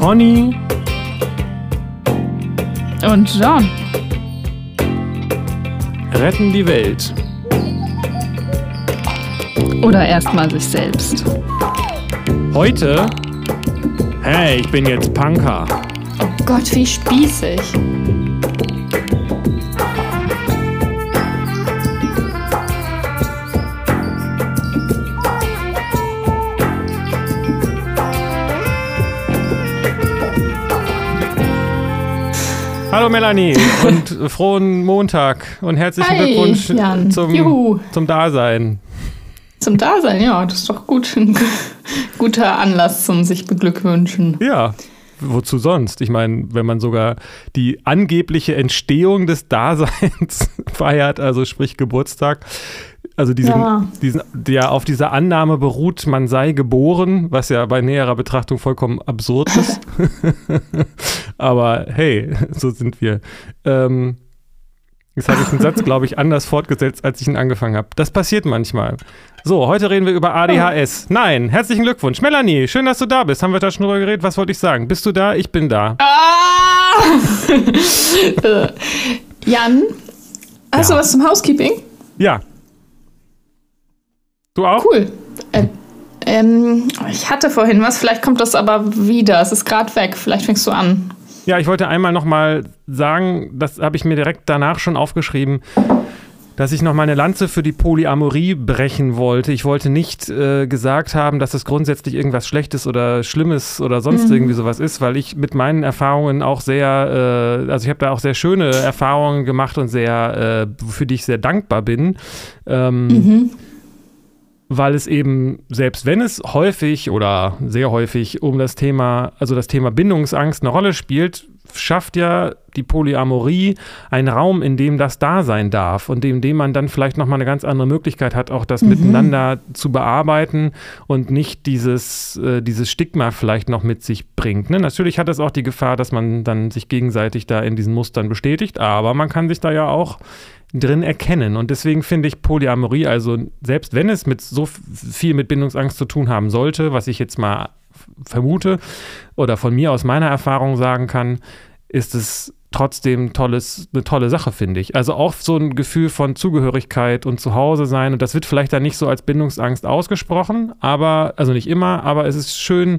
Conny und John retten die Welt. Oder erstmal sich selbst. Heute, hey, ich bin jetzt Punker. Oh Gott, wie spießig. Hallo Melanie und frohen Montag und herzlichen Hi, Glückwunsch Jan. zum, Juhu. zum Dasein. Zum Dasein, ja, das ist doch gut. Ein guter Anlass zum sich beglückwünschen. Ja, wozu sonst? Ich meine, wenn man sogar die angebliche Entstehung des Daseins feiert, also sprich Geburtstag, also diesen, Ja. diesen, der auf dieser Annahme beruht, man sei geboren, was ja bei näherer Betrachtung vollkommen absurd ist. Aber hey, so sind wir. Ähm, jetzt habe ich den Satz, glaube ich, anders fortgesetzt, als ich ihn angefangen habe. Das passiert manchmal. So, heute reden wir über ADHS. Nein, herzlichen Glückwunsch. Melanie, schön, dass du da bist. Haben wir da schon drüber geredet? Was wollte ich sagen? Bist du da? Ich bin da. Ah! Äh, Jan, hast Ja. du was zum Housekeeping? Ja. Du auch? Cool. Äh, ähm, ich hatte vorhin was, vielleicht kommt das aber wieder. Es ist gerade weg. Vielleicht fängst du an. Ja, ich wollte einmal nochmal sagen, das habe ich mir direkt danach schon aufgeschrieben, dass ich noch mal eine Lanze für die Polyamorie brechen wollte. Ich wollte nicht äh, gesagt haben, dass es grundsätzlich irgendwas Schlechtes oder Schlimmes oder sonst irgendwie sowas ist, weil ich mit meinen Erfahrungen auch sehr, äh, also ich habe da auch sehr schöne Erfahrungen gemacht und sehr, äh, für die ich sehr dankbar bin. Ähm, weil es eben, selbst wenn es häufig oder sehr häufig um das Thema, also das Thema Bindungsangst eine Rolle spielt, schafft ja die Polyamorie einen Raum, in dem das da sein darf und in dem man dann vielleicht nochmal eine ganz andere Möglichkeit hat, auch das miteinander zu bearbeiten und nicht dieses, äh, dieses Stigma vielleicht noch mit sich bringt. Ne? Natürlich hat es auch die Gefahr, dass man dann sich gegenseitig da in diesen Mustern bestätigt, aber man kann sich da ja auch drin erkennen. Und deswegen finde ich Polyamorie, also selbst wenn es mit so viel mit Bindungsangst zu tun haben sollte, was ich jetzt mal vermute oder von mir aus meiner Erfahrung sagen kann, ist es trotzdem tolles, eine tolle Sache, finde ich. Also auch so ein Gefühl von Zugehörigkeit und Zuhause sein. Und das wird vielleicht dann nicht so als Bindungsangst ausgesprochen, aber, also nicht immer, aber es ist schön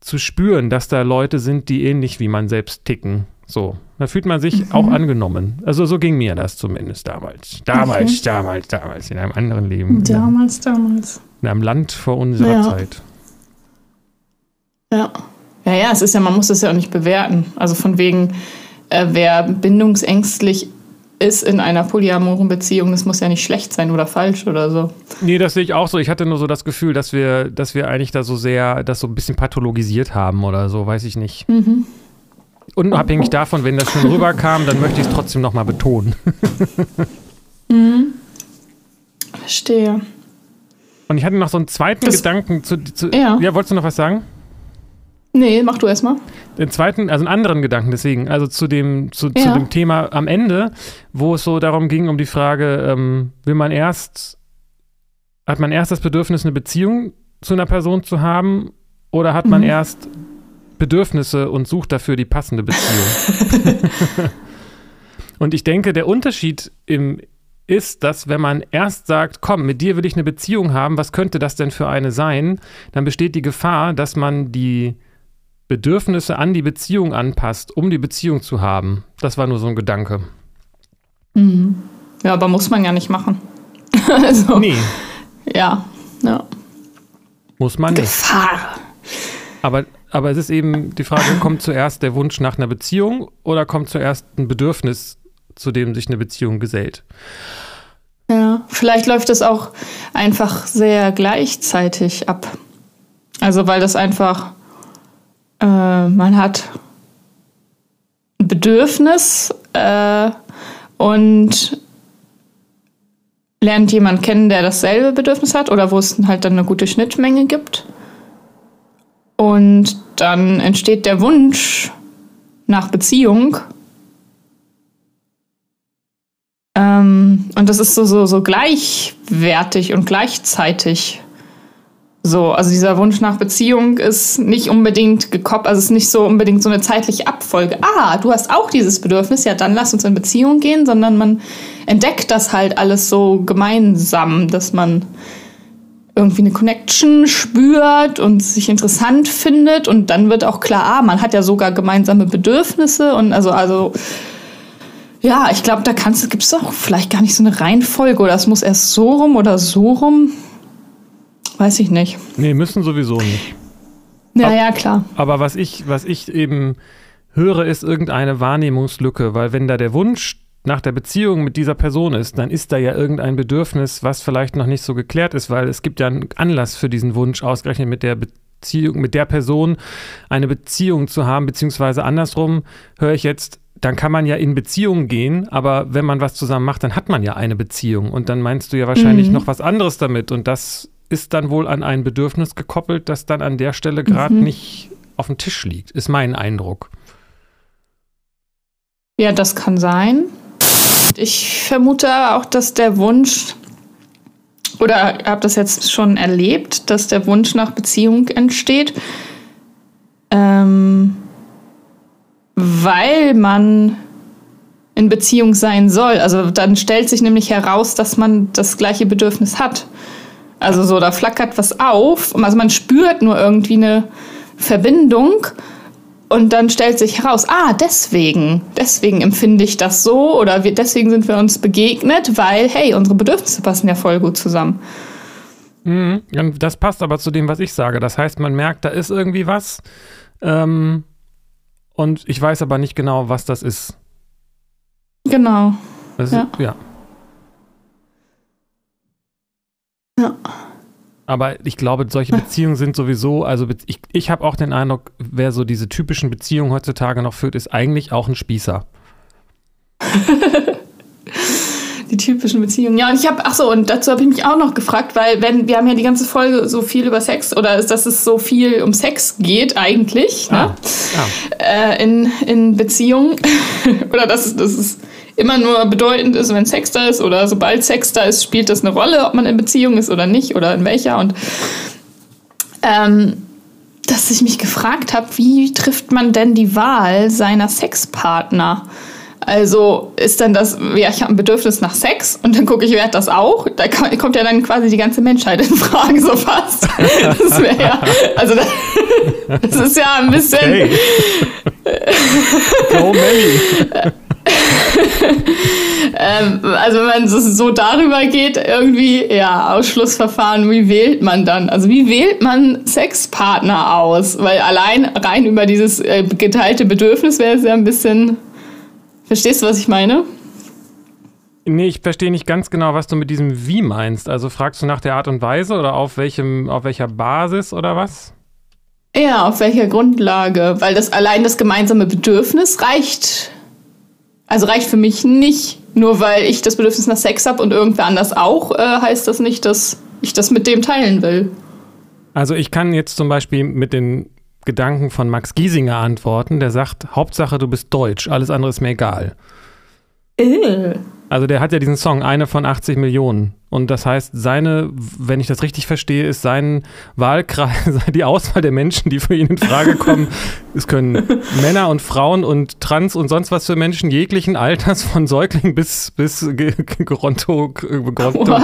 zu spüren, dass da Leute sind, die ähnlich wie man selbst ticken. So, da fühlt man sich auch angenommen. Also so ging mir das zumindest damals. Damals, damals, damals, in einem anderen Leben. In, einem, Damals, damals. in einem Land vor unserer Ja. Zeit. Ja. Ja, ja, es ist ja, man muss das ja auch nicht bewerten. Also von wegen, äh, wer bindungsängstlich ist in einer polyamoren Beziehung, das muss ja nicht schlecht sein oder falsch oder so. Nee, das sehe ich auch so. Ich hatte nur so das Gefühl, dass wir, dass wir eigentlich da so sehr, das so ein bisschen pathologisiert haben oder so, weiß ich nicht. Unabhängig davon, wenn das schon rüberkam, dann möchte ich es trotzdem nochmal betonen. Verstehe. Und ich hatte noch so einen zweiten Das- Gedanken zu, zu Ja. ja, wolltest du noch was sagen? Nee, mach du erstmal. Den zweiten, also einen anderen Gedanken deswegen, also zu dem, zu, zu Ja. dem Thema am Ende, wo es so darum ging, um die Frage, ähm, will man erst, hat man erst das Bedürfnis, eine Beziehung zu einer Person zu haben oder hat man Mhm. erst Bedürfnisse und sucht dafür die passende Beziehung? und ich denke, der Unterschied im, ist, dass wenn man erst sagt, komm, mit dir will ich eine Beziehung haben, was könnte das denn für eine sein, dann besteht die Gefahr, dass man die Bedürfnisse an die Beziehung anpasst, um die Beziehung zu haben. Das war nur so ein Gedanke. Ja, aber muss man ja nicht machen. also, Nee, ja. ja. muss man nicht. Gefahr. Aber, aber es ist eben die Frage, kommt zuerst der Wunsch nach einer Beziehung oder kommt zuerst ein Bedürfnis, zu dem sich eine Beziehung gesellt? Ja, vielleicht läuft es auch einfach sehr gleichzeitig ab. Also weil das einfach, äh, man hat ein Bedürfnis äh, und lernt jemand kennen, der dasselbe Bedürfnis hat oder wo es halt dann eine gute Schnittmenge gibt. Und dann entsteht der Wunsch nach Beziehung. Ähm, und das ist so, so, so gleichwertig und gleichzeitig. So, also dieser Wunsch nach Beziehung ist nicht unbedingt gekoppelt, also es ist nicht so unbedingt so eine zeitliche Abfolge. Ah, du hast auch dieses Bedürfnis, ja, dann lass uns in Beziehung gehen, sondern man entdeckt das halt alles so gemeinsam, dass man irgendwie eine Connection spürt und sich interessant findet und dann wird auch klar, ah, man hat ja sogar gemeinsame Bedürfnisse und also, also ja, ich glaube, da gibt es auch vielleicht gar nicht so eine Reihenfolge oder es muss erst so rum oder so rum. Weiß ich nicht. Nee, müssen sowieso nicht. Ja, ja, klar. Aber was ich, was ich eben höre, ist irgendeine Wahrnehmungslücke, weil wenn da der Wunsch nach der Beziehung mit dieser Person ist, dann ist da ja irgendein Bedürfnis, was vielleicht noch nicht so geklärt ist, weil es gibt ja einen Anlass für diesen Wunsch, ausgerechnet mit der Beziehung, mit der Person eine Beziehung zu haben, beziehungsweise andersrum höre ich jetzt, dann kann man ja in Beziehung gehen, aber wenn man was zusammen macht, dann hat man ja eine Beziehung und dann meinst du ja wahrscheinlich mhm. noch was anderes damit und das ist dann wohl an ein Bedürfnis gekoppelt, das dann an der Stelle gerade mhm. nicht auf dem Tisch liegt, ist mein Eindruck. Ja, das kann sein. Ich vermute auch, dass der Wunsch, oder habe das jetzt schon erlebt, dass der Wunsch nach Beziehung entsteht, ähm, weil man in Beziehung sein soll. Also dann stellt sich nämlich heraus, dass man das gleiche Bedürfnis hat. Also so, da flackert was auf. Also man spürt nur irgendwie eine Verbindung und dann stellt sich heraus, ah, deswegen, deswegen empfinde ich das so oder wir, deswegen sind wir uns begegnet, weil, hey, unsere Bedürfnisse passen ja voll gut zusammen. Mhm, das passt aber zu dem, was ich sage. Das heißt, man merkt, da ist irgendwie was ähm, und ich weiß aber nicht genau, was das ist. Genau. Das ja. Ist, ja. Ja. Aber ich glaube, solche Beziehungen sind sowieso, also ich, ich habe auch den Eindruck, wer so diese typischen Beziehungen heutzutage noch führt, ist eigentlich auch ein Spießer. die typischen Beziehungen. Ja, und ich habe, ach so, und dazu habe ich mich auch noch gefragt, weil wenn wir haben ja die ganze Folge so viel über Sex oder dass es so viel um Sex geht eigentlich ne? ah, ja. äh, in, in Beziehungen oder dass, dass es immer nur bedeutend ist, wenn Sex da ist oder sobald Sex da ist, spielt das eine Rolle, ob man in Beziehung ist oder nicht oder in welcher und ähm, dass ich mich gefragt habe, wie trifft man denn die Wahl seiner Sexpartner? Also ist dann das, ja, ich habe ein Bedürfnis nach Sex und dann gucke ich, wer hat das auch? Da kommt ja dann quasi die ganze Menschheit in Frage, so fast. Das wäre ja, also das ist ja ein bisschen. Okay. Go. ähm, also wenn man so darüber geht, irgendwie, ja, Ausschlussverfahren, wie wählt man dann? Also wie wählt man Sexpartner aus? Weil allein rein über dieses äh, geteilte Bedürfnis wäre es ja ein bisschen Verstehst du, was ich meine? Nee, ich verstehe nicht ganz genau, was du mit diesem Wie meinst. Also fragst du nach der Art und Weise oder auf, welchem, auf welcher Basis oder was? Ja, auf welcher Grundlage? Weil das allein das gemeinsame Bedürfnis reicht. Also reicht für mich nicht. Nur weil ich das Bedürfnis nach Sex habe und irgendwer anders auch, äh, heißt das nicht, dass ich das mit dem teilen will. Also ich kann jetzt zum Beispiel mit den Gedanken von Max Giesinger antworten. Der sagt, Hauptsache du bist deutsch, alles andere ist mir egal. Äh. Also der hat ja diesen Song, eine von 80 Millionen. Und das heißt, seine, wenn ich das richtig verstehe, ist sein Wahlkreis, die Auswahl der Menschen, die für ihn in Frage kommen. es können Männer und Frauen und Trans und sonst was für Menschen jeglichen Alters, von Säugling bis, bis Geronto, Geronto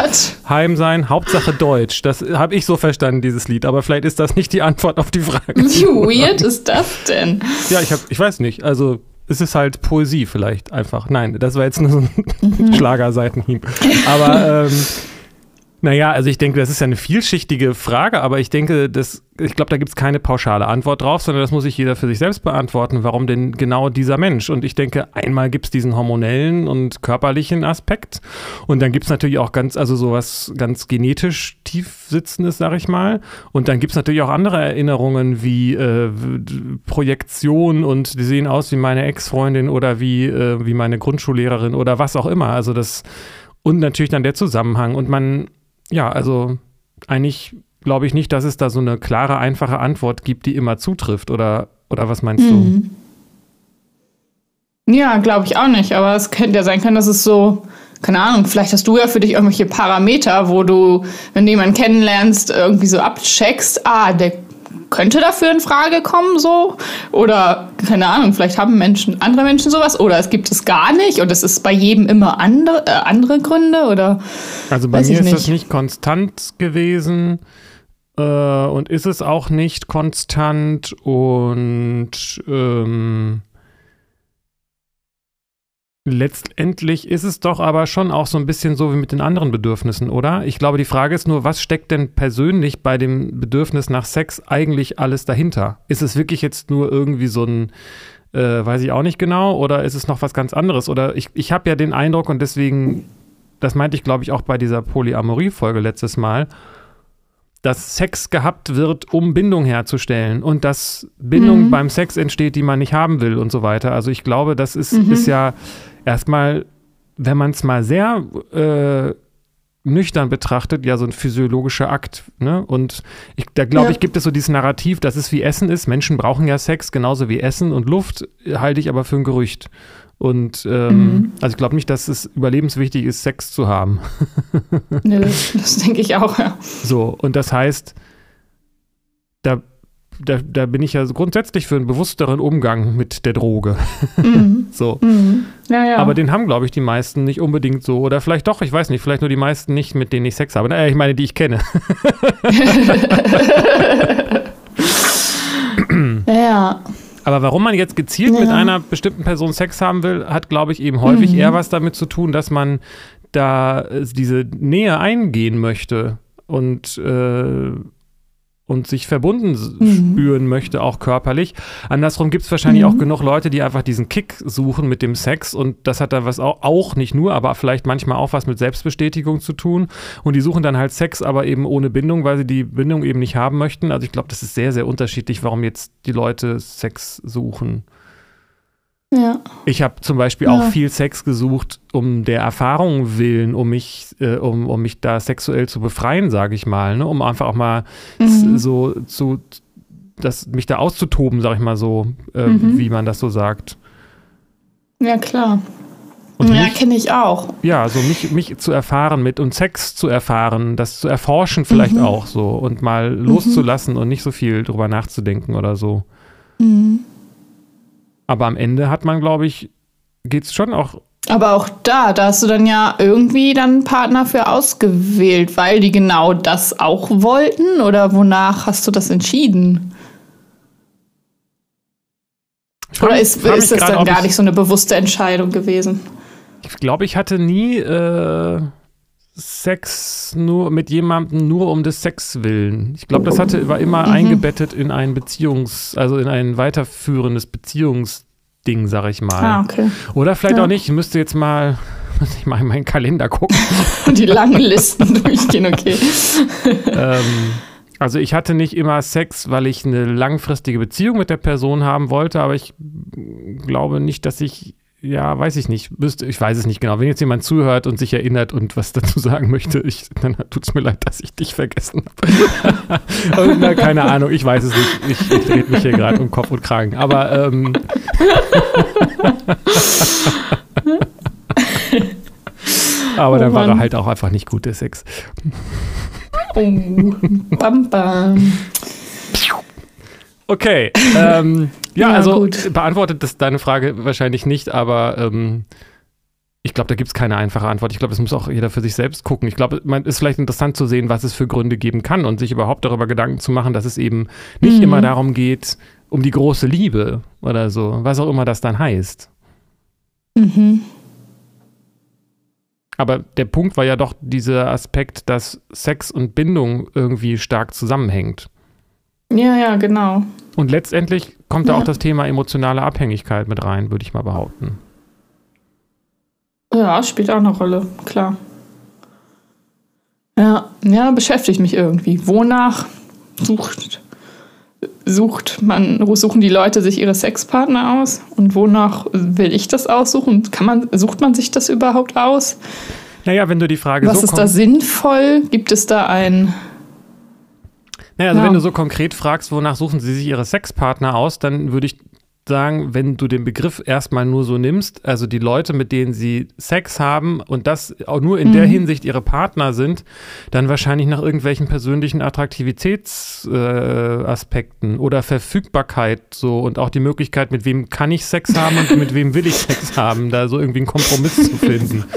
Heim sein. Hauptsache Deutsch. Das habe ich so verstanden, dieses Lied. Aber vielleicht ist das nicht die Antwort auf die Frage. Wie weird ist das denn? Ja, ich, hab, ich weiß nicht. Also es ist halt Poesie vielleicht einfach. Nein, das war jetzt nur so ein mhm. Schlagerseitenhieb. Aber ähm, naja, also ich denke, das ist ja eine vielschichtige Frage, aber ich denke, das, ich glaube, da gibt es keine pauschale Antwort drauf, sondern das muss sich jeder für sich selbst beantworten. Warum denn genau dieser Mensch? Und ich denke, einmal gibt es diesen hormonellen und körperlichen Aspekt und dann gibt es natürlich auch ganz, also sowas ganz genetisch tiefsitzendes, sag ich mal. Und dann gibt es natürlich auch andere Erinnerungen wie äh, Projektion und die sehen aus wie meine Ex-Freundin oder wie, äh, wie meine Grundschullehrerin oder was auch immer. Also das und natürlich dann der Zusammenhang und man ja, also eigentlich glaube ich nicht, dass es da so eine klare, einfache Antwort gibt, die immer zutrifft. Oder, oder was meinst mhm. Ja, glaube ich auch nicht. Aber es könnte ja sein können, dass es so, keine Ahnung, vielleicht hast du ja für dich irgendwelche Parameter, wo du, wenn du jemanden kennenlernst, irgendwie so abcheckst, ah, der könnte dafür in Frage kommen, so. Oder, keine Ahnung, vielleicht haben Menschen, andere Menschen sowas. Oder es gibt es gar nicht und es ist bei jedem immer andere, äh, andere Gründe. Oder. Also bei mir ist nicht. das nicht konstant gewesen äh, und ist es auch nicht konstant und ähm, Letztendlich ist es doch aber schon auch so ein bisschen so wie mit den anderen Bedürfnissen, oder? Ich glaube, die Frage ist nur, was steckt denn persönlich bei dem Bedürfnis nach Sex eigentlich alles dahinter? Ist es wirklich jetzt nur irgendwie so ein, äh, weiß ich auch nicht genau, oder ist es noch was ganz anderes? Oder ich, ich habe ja den Eindruck und deswegen, das meinte ich, glaube ich, auch bei dieser Polyamorie-Folge letztes Mal, dass Sex gehabt wird, um Bindung herzustellen und dass Bindung mhm. beim Sex entsteht, die man nicht haben will und so weiter. Also ich glaube, das ist, mhm. ist ja erstmal, wenn man es mal sehr äh, nüchtern betrachtet, ja so ein physiologischer Akt. Ne? Und ich, da glaube ja. ich, gibt es so dieses Narrativ, dass es wie Essen ist. Menschen brauchen ja Sex genauso wie Essen und Luft halte ich aber für ein Gerücht. Und ähm, mhm. also ich glaube nicht, dass es überlebenswichtig ist, Sex zu haben. Nö, das denke ich auch, ja. So, und das heißt, da, da, da bin ich ja grundsätzlich für einen bewussteren Umgang mit der Droge. Mhm. so. Mhm. Ja, ja. Aber den haben, glaube ich, die meisten nicht unbedingt so. Oder vielleicht doch, ich weiß nicht, vielleicht nur die meisten nicht, mit denen ich Sex habe. Naja, ich meine, die ich kenne. ja. Aber warum man jetzt gezielt ja. mit einer bestimmten Person Sex haben will, hat, glaube ich, eben häufig mhm. eher was damit zu tun, dass man da äh, diese Nähe eingehen möchte und äh, und sich verbunden mhm. spüren möchte, auch körperlich. Andersrum gibt es wahrscheinlich mhm. auch genug Leute, die einfach diesen Kick suchen mit dem Sex und das hat dann was auch, auch nicht nur, aber vielleicht manchmal auch was mit Selbstbestätigung zu tun und die suchen dann halt Sex, aber eben ohne Bindung, weil sie die Bindung eben nicht haben möchten. Also ich glaube, das ist sehr, sehr unterschiedlich, warum jetzt die Leute Sex suchen. Ja. Ich habe zum Beispiel ja. auch viel Sex gesucht, um der Erfahrung willen, um mich, äh, um, um mich da sexuell zu befreien, sage ich mal, ne? um einfach auch mal mhm. so zu, das, mich da auszutoben, sage ich mal so, äh, mhm. wie man das so sagt. Ja, klar. Und ja, kenne ich auch. Ja, so mich, mich zu erfahren mit und Sex zu erfahren, das zu erforschen vielleicht mhm. auch so und mal mhm. loszulassen und nicht so viel drüber nachzudenken oder so. Mhm. Aber am Ende hat man, glaube ich, geht es schon auch. Aber auch da, da hast du dann ja irgendwie dann einen Partner für ausgewählt, weil die genau das auch wollten? Oder wonach hast du das entschieden? Frag, Oder ist, ist das grad, dann gar nicht so eine bewusste Entscheidung gewesen? Ich glaube, ich hatte nie äh, Sex nur mit jemandem nur um des Sex willen. Ich glaube, das hatte, war immer mhm. eingebettet in ein Beziehungs-, also in ein weiterführendes Beziehungsding, sag ich mal. Ah, okay. Oder vielleicht ja. auch nicht. Ich müsste jetzt mal, muss ich mal in meinen Kalender gucken. Die langen Listen durchgehen, okay. ähm, also ich hatte nicht immer Sex, weil ich eine langfristige Beziehung mit der Person haben wollte, aber ich glaube nicht, dass ich ja, weiß ich nicht. Müsste, ich weiß es nicht genau. Wenn jetzt jemand zuhört und sich erinnert und was dazu sagen möchte, ich, dann tut es mir leid, dass ich dich vergessen habe. na, keine Ahnung, ich weiß es nicht. Ich, ich drehe mich hier gerade um Kopf und Kragen. Aber ähm, Aber oh dann war er halt auch einfach nicht gut, der Sex. Oh, bam, bam. Okay. Ähm, ja, ja, also gut. beantwortet das deine Frage wahrscheinlich nicht, aber ähm, ich glaube, da gibt es keine einfache Antwort. Ich glaube, es muss auch jeder für sich selbst gucken. Ich glaube, es ist vielleicht interessant zu sehen, was es für Gründe geben kann und sich überhaupt darüber Gedanken zu machen, dass es eben nicht mhm. immer darum geht, um die große Liebe oder so, was auch immer das dann heißt. Mhm. Aber der Punkt war ja doch dieser Aspekt, dass Sex und Bindung irgendwie stark zusammenhängt. Ja, ja, genau. Und letztendlich kommt ja. da auch das Thema emotionale Abhängigkeit mit rein, würde ich mal behaupten. Ja, spielt auch eine Rolle, klar. Ja, ja, beschäftigt mich irgendwie. Wonach sucht, sucht man, suchen die Leute sich ihre Sexpartner aus? Und wonach will ich das aussuchen? Kann man, sucht man sich das überhaupt aus? Naja, wenn du die Frage Was so ist da sinnvoll? Gibt es da ein naja, also ja. wenn du so konkret fragst, wonach suchen sie sich ihre Sexpartner aus, dann würde ich sagen, wenn du den Begriff erstmal nur so nimmst, also die Leute, mit denen sie Sex haben und das auch nur in mhm. der Hinsicht ihre Partner sind, dann wahrscheinlich nach irgendwelchen persönlichen Attraktivitätsaspekten äh, oder Verfügbarkeit so und auch die Möglichkeit, mit wem kann ich Sex haben und mit wem will ich Sex haben, da so irgendwie einen Kompromiss zu finden.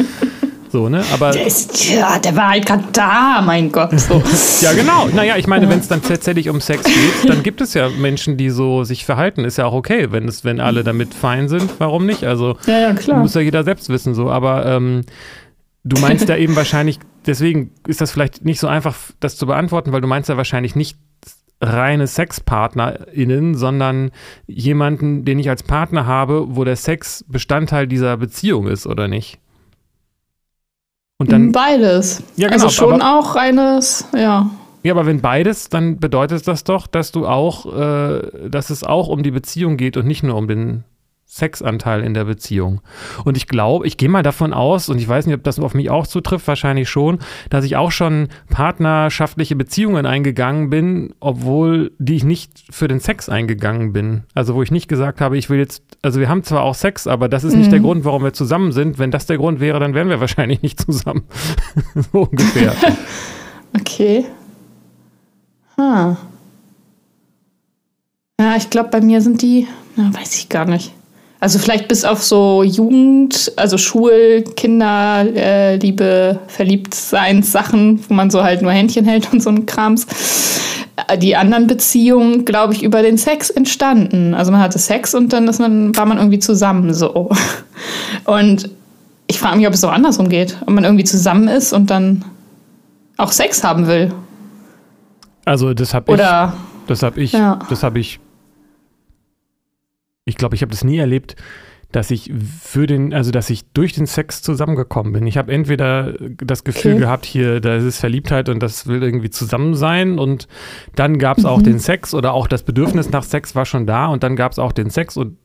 So, ne? Aber der, ist, ja, der war halt gerade da, mein Gott. So. ja, genau. Naja, ich meine, wenn es dann tatsächlich um Sex geht, dann gibt es ja Menschen, die so sich verhalten. Ist ja auch okay, wenn, es, wenn alle damit fein sind. Warum nicht? Also, ja, ja, klar. muss ja jeder selbst wissen. So. Aber ähm, du meinst ja eben wahrscheinlich, deswegen ist das vielleicht nicht so einfach, das zu beantworten, weil du meinst ja wahrscheinlich nicht reine SexpartnerInnen, sondern jemanden, den ich als Partner habe, wo der Sex Bestandteil dieser Beziehung ist, oder nicht? Und dann, beides. Ja, genau, also schon aber, auch eines, ja. Ja, aber wenn beides, dann bedeutet das doch, dass du auch, äh, dass es auch um die Beziehung geht und nicht nur um den Sexanteil in der Beziehung. Und ich glaube, ich gehe mal davon aus, und ich weiß nicht, ob das auf mich auch zutrifft, wahrscheinlich schon, dass ich auch schon partnerschaftliche Beziehungen eingegangen bin, obwohl die ich nicht für den Sex eingegangen bin. Also wo ich nicht gesagt habe, ich will jetzt, also wir haben zwar auch Sex, aber das ist mhm. nicht der mhm. Grund, warum wir zusammen sind. Wenn das der Grund wäre, dann wären wir wahrscheinlich nicht zusammen. so ungefähr. okay. Ha. Ja, ich glaube, bei mir sind die, na, weiß ich gar nicht. Also vielleicht bis auf so Jugend, also Schul, Kinder, äh, Liebe, Verliebtseins-Sachen, wo man so halt nur Händchen hält und so ein Krams. Äh, die anderen Beziehungen, glaube ich, über den Sex entstanden. Also man hatte Sex und dann ist man, war man irgendwie zusammen so. Und ich frage mich, ob es so andersrum geht. Ob man irgendwie zusammen ist und dann auch Sex haben will. Also das habe ich. Das habe ich. Ja. Das habe ich ich glaube, ich habe das nie erlebt, dass ich für den, also dass ich durch den Sex zusammengekommen bin. Ich habe entweder das Gefühl okay. gehabt, hier, da ist Verliebtheit und das will irgendwie zusammen sein und dann gab es mhm. auch den Sex oder auch das Bedürfnis nach Sex war schon da und dann gab es auch den Sex und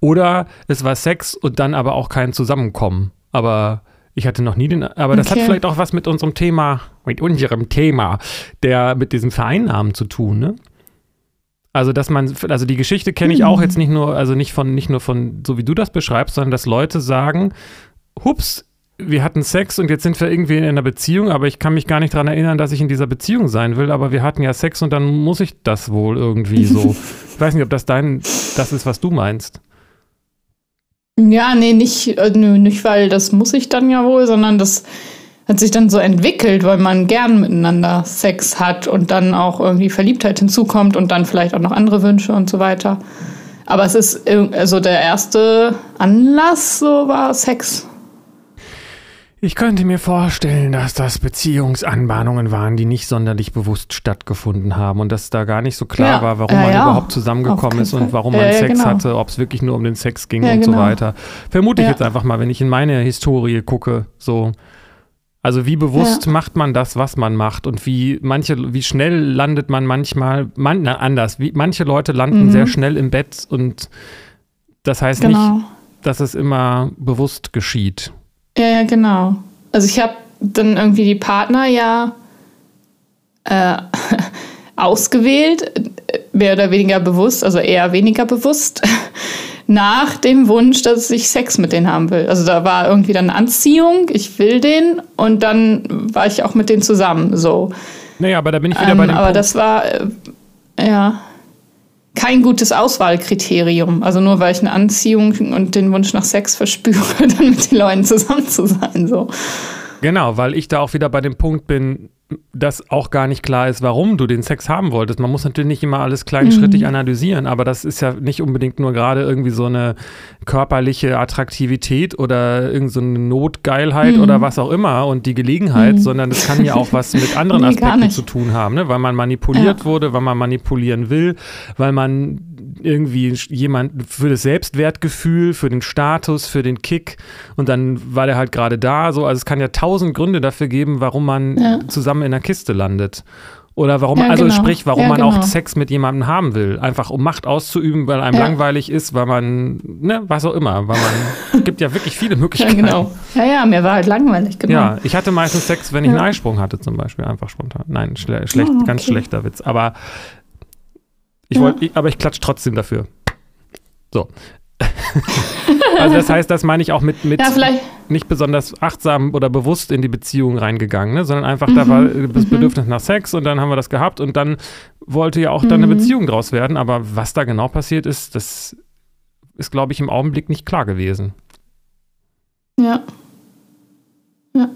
oder es war Sex und dann aber auch kein Zusammenkommen. Aber ich hatte noch nie den, aber das okay. hat vielleicht auch was mit unserem Thema, mit unserem Thema, der mit diesem Vereinnahmen zu tun, ne? Also, dass man, also die Geschichte kenne ich auch mhm. jetzt nicht nur, also nicht von, nicht nur von, so wie du das beschreibst, sondern dass Leute sagen, hups, wir hatten Sex und jetzt sind wir irgendwie in einer Beziehung, aber ich kann mich gar nicht daran erinnern, dass ich in dieser Beziehung sein will, aber wir hatten ja Sex und dann muss ich das wohl irgendwie so. ich weiß nicht, ob das dein, das ist, was du meinst. Ja, nee, nicht, äh, nicht weil das muss ich dann ja wohl, sondern das hat sich dann so entwickelt, weil man gern miteinander Sex hat und dann auch irgendwie Verliebtheit hinzukommt und dann vielleicht auch noch andere Wünsche und so weiter. Aber es ist also der erste Anlass, so war Sex. Ich könnte mir vorstellen, dass das Beziehungsanbahnungen waren, die nicht sonderlich bewusst stattgefunden haben und dass da gar nicht so klar ja. war, warum ja, man ja. überhaupt zusammengekommen ist und warum man Sex genau. hatte, ob es wirklich nur um den Sex ging und genau. so weiter. Vermute ich jetzt einfach mal, wenn ich in meine Historie gucke, so also wie bewusst ja. macht man das, was man macht und wie manche, wie schnell landet man manchmal, man, na, anders, wie manche Leute landen mhm. sehr schnell im Bett und das heißt genau. nicht, dass es immer bewusst geschieht. Ja, ja, genau. Also ich habe dann irgendwie die Partner ja äh, ausgewählt, mehr oder weniger bewusst, also eher weniger bewusst nach dem Wunsch, dass ich Sex mit denen haben will. Also da war irgendwie dann Anziehung, ich will den und dann war ich auch mit denen zusammen. So. Naja, aber da bin ich wieder ähm, bei dem Aber Punkt. das war, äh, ja, kein gutes Auswahlkriterium. Also nur weil ich eine Anziehung und den Wunsch nach Sex verspüre, dann mit den Leuten zusammen zu sein. So. Genau, weil ich da auch wieder bei dem Punkt bin, dass auch gar nicht klar ist, warum du den Sex haben wolltest. Man muss natürlich nicht immer alles kleinschrittig mhm. analysieren, aber das ist ja nicht unbedingt nur gerade irgendwie so eine körperliche Attraktivität oder irgendeine so Notgeilheit mhm. oder was auch immer und die Gelegenheit, mhm. sondern es kann ja auch was mit anderen nee, Aspekten zu tun haben, ne? weil man manipuliert ja. wurde, weil man manipulieren will, weil man irgendwie jemand für das Selbstwertgefühl, für den Status, für den Kick und dann war der halt gerade da. So, also es kann ja tausend Gründe dafür geben, warum man ja. zusammen in der Kiste landet. Oder warum, ja, also genau. sprich, warum ja, man genau. auch Sex mit jemandem haben will. Einfach um Macht auszuüben, weil einem ja. langweilig ist, weil man, ne, was auch immer, weil man, es gibt ja wirklich viele Möglichkeiten. Ja, genau. Ja, ja, mir war halt langweilig, genau. Ja, ich hatte meistens Sex, wenn ich einen Eisprung hatte, zum Beispiel, einfach spontan. Nein, schle schlecht, oh, okay. ganz schlechter Witz. Aber ich wollte, aber ich klatsche trotzdem dafür. So. also das heißt, das meine ich auch mit, mit ja, nicht besonders achtsam oder bewusst in die Beziehung reingegangen, ne? sondern einfach, mhm. da war das mhm. Bedürfnis nach Sex und dann haben wir das gehabt und dann wollte ja auch dann eine mhm. Beziehung draus werden. Aber was da genau passiert ist, das ist, glaube ich, im Augenblick nicht klar gewesen. Ja. Ja.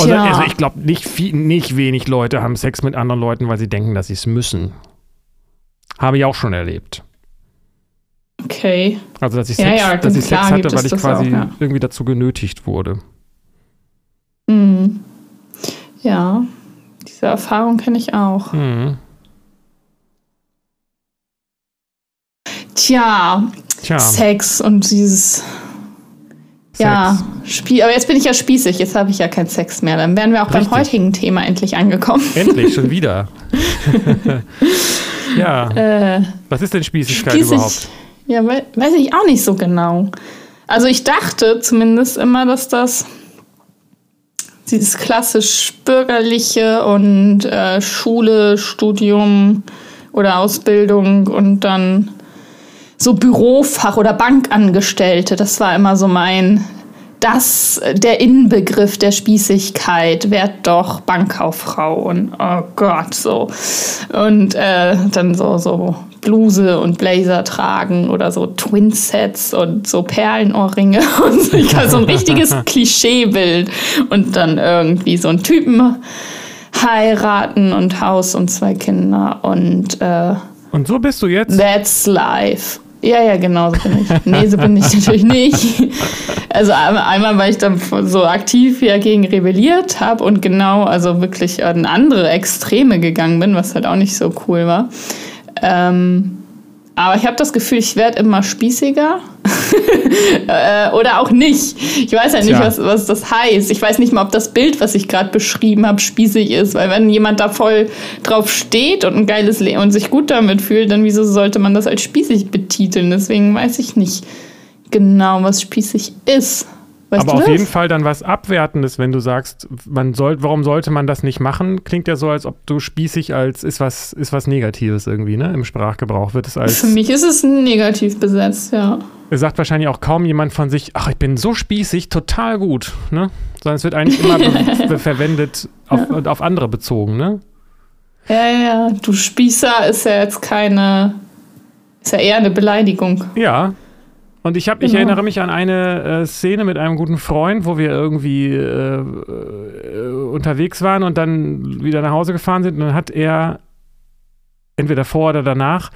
Also. Also, ich glaube, nicht, nicht wenig Leute haben Sex mit anderen Leuten, weil sie denken, dass sie es müssen. Habe ich auch schon erlebt. Okay. Also, dass ich Sex, ja, dass ich Sex hatte, weil ich quasi auch, ja. irgendwie dazu genötigt wurde. Mhm. Ja, diese Erfahrung kenne ich auch. Mhm. Tja, Tja, Sex und dieses. Ja, Spie aber jetzt bin ich ja spießig, jetzt habe ich ja keinen Sex mehr. Dann wären wir auch Richtig. beim heutigen Thema endlich angekommen. Endlich, schon wieder. ja. Äh, Was ist denn Spießigkeit spießig, überhaupt? Ja, weiß ich auch nicht so genau. Also ich dachte zumindest immer, dass das dieses klassisch bürgerliche und äh, Schule, Studium oder Ausbildung und dann so Bürofach oder Bankangestellte, das war immer so mein das der Inbegriff der Spießigkeit, werd doch Bankkauffrau und oh Gott, so. Und äh, dann so, so Bluse und Blazer tragen oder so Twin-Sets und so Perlenohrringe und so, so ein richtiges Klischeebild. Und dann irgendwie so einen Typen heiraten und Haus und zwei Kinder und äh, und so bist du jetzt? That's life. Ja, ja, genau, so bin ich. Nee, so bin ich natürlich nicht. Also einmal, weil ich dann so aktiv dagegen rebelliert habe und genau, also wirklich an andere Extreme gegangen bin, was halt auch nicht so cool war. Ähm, aber ich habe das Gefühl, ich werde immer spießiger. Äh, oder auch nicht. Ich weiß ja nicht, was, was das heißt. Ich weiß nicht mal, ob das Bild, was ich gerade beschrieben habe, spießig ist. Weil wenn jemand da voll drauf steht und ein geiles Leben und sich gut damit fühlt, dann wieso sollte man das als spießig betiteln? Deswegen weiß ich nicht genau, was spießig ist. Weißt aber auf jeden Fall dann was Abwertendes, wenn du sagst, man soll, warum sollte man das nicht machen? Klingt ja so, als ob du spießig als ist was, ist was Negatives irgendwie, ne? Im Sprachgebrauch wird es als. Für mich ist es negativ besetzt, ja. Er sagt wahrscheinlich auch kaum jemand von sich, ach, ich bin so spießig, total gut, ne? Sondern es wird eigentlich immer verwendet, auf, ja. auf andere bezogen, ne? Ja, ja, du Spießer ist ja jetzt keine, ist ja eher eine Beleidigung. Ja, und ich, hab, genau. ich erinnere mich an eine äh, Szene mit einem guten Freund, wo wir irgendwie äh, äh, unterwegs waren und dann wieder nach Hause gefahren sind. Und dann hat er entweder vor oder danach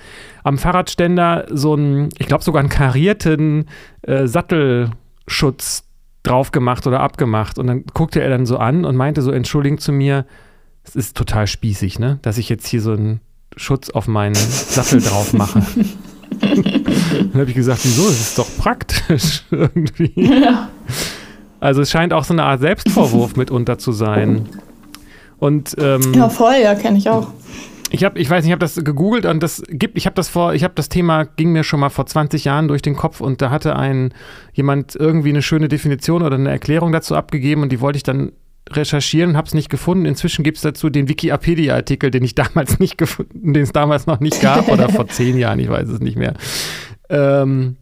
am Fahrradständer so einen, ich glaube sogar einen karierten äh, Sattelschutz drauf gemacht oder abgemacht. Und dann guckte er dann so an und meinte so entschuldigend zu mir, es ist total spießig, ne? dass ich jetzt hier so einen Schutz auf meinen Sattel drauf mache. Dann habe ich gesagt, wieso? Das ist doch praktisch irgendwie. Ja. Also es scheint auch so eine Art Selbstvorwurf mitunter zu sein. Und, ähm, ja, voll, ja, kenne ich auch. Ich habe, ich weiß nicht, ich habe das gegoogelt und das gibt, ich habe das vor, ich habe das Thema ging mir schon mal vor 20 Jahren durch den Kopf und da hatte ein jemand irgendwie eine schöne Definition oder eine Erklärung dazu abgegeben und die wollte ich dann recherchieren, habe es nicht gefunden. Inzwischen gibt es dazu den Wikipedia-Artikel, den ich damals nicht gefunden, den es damals noch nicht gab oder vor zehn Jahren, ich weiß es nicht mehr. Ähm,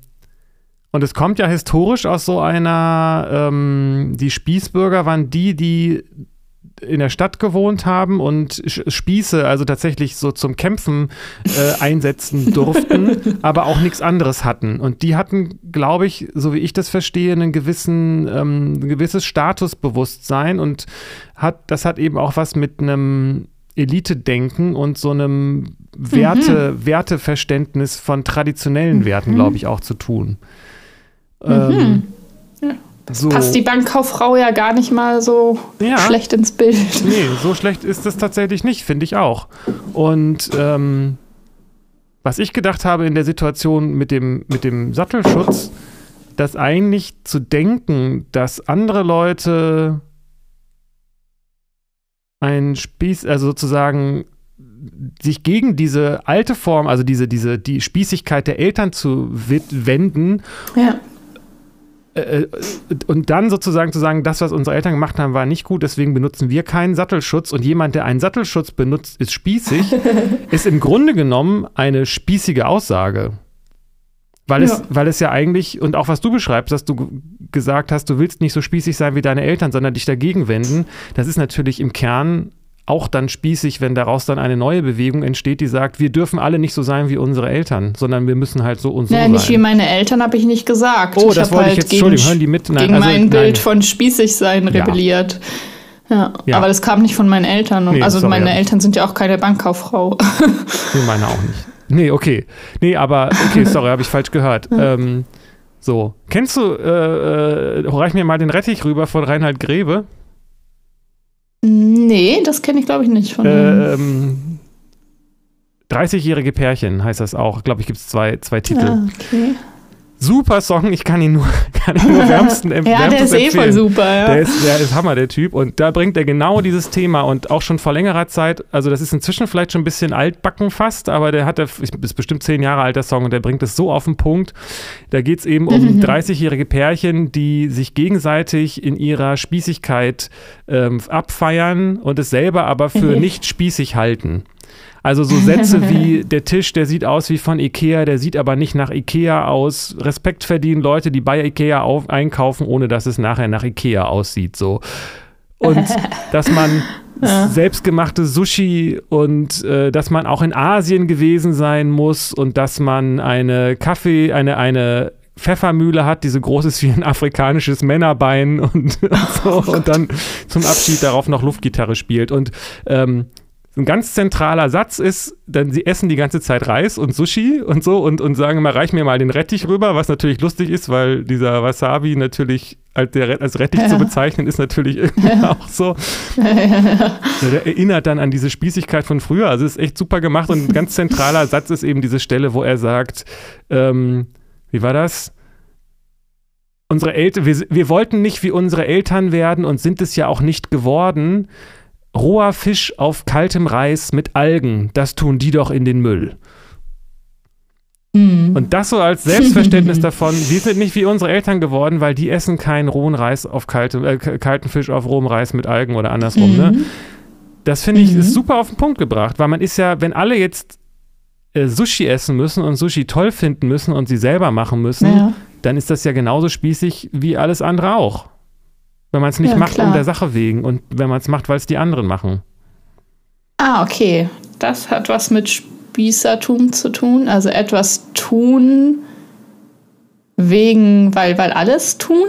und es kommt ja historisch aus so einer, ähm, die Spießbürger waren die, die in der Stadt gewohnt haben und Spieße, also tatsächlich so zum Kämpfen äh, einsetzen durften, aber auch nichts anderes hatten. Und die hatten, glaube ich, so wie ich das verstehe, einen gewissen, ähm, ein gewisses Statusbewusstsein und hat, das hat eben auch was mit einem Elite-Denken und so einem Werte, mhm. Werteverständnis von traditionellen Werten, glaube ich, auch zu tun. Mhm. Ähm. So. Passt die Bankkauffrau ja gar nicht mal so ja. schlecht ins Bild. Nee, so schlecht ist es tatsächlich nicht, finde ich auch. Und ähm, was ich gedacht habe in der Situation mit dem, mit dem Sattelschutz, dass eigentlich zu denken, dass andere Leute ein Spieß, also sozusagen sich gegen diese alte Form, also diese, diese, die Spießigkeit der Eltern zu wenden, ja äh, und dann sozusagen zu sagen, das, was unsere Eltern gemacht haben, war nicht gut, deswegen benutzen wir keinen Sattelschutz und jemand, der einen Sattelschutz benutzt, ist spießig, ist im Grunde genommen eine spießige Aussage. Weil, ja. es, weil es ja eigentlich, und auch was du beschreibst, dass du gesagt hast, du willst nicht so spießig sein wie deine Eltern, sondern dich dagegen wenden, das ist natürlich im Kern auch dann spießig, wenn daraus dann eine neue Bewegung entsteht, die sagt, wir dürfen alle nicht so sein wie unsere Eltern, sondern wir müssen halt so und so ja, sein. nicht wie meine Eltern habe ich nicht gesagt. Oh, ich das wollte halt ich jetzt, gegen, Entschuldigung, hören die mit? Nein, gegen also, mein Bild von spießig sein rebelliert. Ja. Ja, ja. aber das kam nicht von meinen Eltern. Nee, also sorry, meine Eltern sind ja auch keine Bankkauffrau. nee, meine auch nicht. Nee, okay. Nee, aber, okay, sorry, habe ich falsch gehört. Ähm, so, kennst du, äh, äh, reich mir mal den Rettich rüber von Reinhard Grebe? Nee, das kenne ich glaube ich nicht von ähm, 30-jährige Pärchen heißt das auch. Glaube ich, gibt es zwei, zwei Titel. Ja, okay. Super Song, ich kann ihn nur, kann ihn nur wärmsten empfehlen. ja, der ist eh voll super, ja. Der ist, der ist Hammer, der Typ. Und da bringt er genau dieses Thema und auch schon vor längerer Zeit, also das ist inzwischen vielleicht schon ein bisschen altbacken fast, aber der hat, ist bestimmt zehn Jahre alt, der Song, und der bringt es so auf den Punkt. Da geht es eben um mhm. 30-jährige Pärchen, die sich gegenseitig in ihrer Spießigkeit ähm, abfeiern und es selber aber für mhm. nicht spießig halten. Also so Sätze wie der Tisch, der sieht aus wie von Ikea, der sieht aber nicht nach Ikea aus. Respekt verdienen Leute, die bei Ikea auf, einkaufen, ohne dass es nachher nach Ikea aussieht. So. Und dass man ja. selbstgemachte Sushi und äh, dass man auch in Asien gewesen sein muss und dass man eine Kaffee, eine, eine Pfeffermühle hat, die so groß ist wie ein afrikanisches Männerbein und, und, so, oh und dann zum Abschied darauf noch Luftgitarre spielt. Und ähm, ein ganz zentraler Satz ist, dann sie essen die ganze Zeit Reis und Sushi und so und, und sagen immer, reich mir mal den Rettich rüber, was natürlich lustig ist, weil dieser Wasabi natürlich als, der, als Rettich ja. zu bezeichnen, ist natürlich irgendwie ja. auch so. Ja, der erinnert dann an diese Spießigkeit von früher. Also ist echt super gemacht und ein ganz zentraler Satz ist eben diese Stelle, wo er sagt, ähm, wie war das? Unsere Eltern, wir, wir wollten nicht wie unsere Eltern werden und sind es ja auch nicht geworden. Roher Fisch auf kaltem Reis mit Algen, das tun die doch in den Müll. Mhm. Und das so als Selbstverständnis davon, wir sind nicht wie unsere Eltern geworden, weil die essen keinen rohen Reis auf kaltem, äh, kalten Fisch auf rohem Reis mit Algen oder andersrum. Ne? Mhm. Ne? Das finde ich mhm. ist super auf den Punkt gebracht, weil man ist ja, wenn alle jetzt äh, Sushi essen müssen und Sushi toll finden müssen und sie selber machen müssen, ja. dann ist das ja genauso spießig wie alles andere auch. Wenn man es nicht ja, macht klar. um der Sache wegen und wenn man es macht, weil es die anderen machen. Ah, okay. Das hat was mit Spießertum zu tun. Also etwas tun wegen, weil, weil alles tun?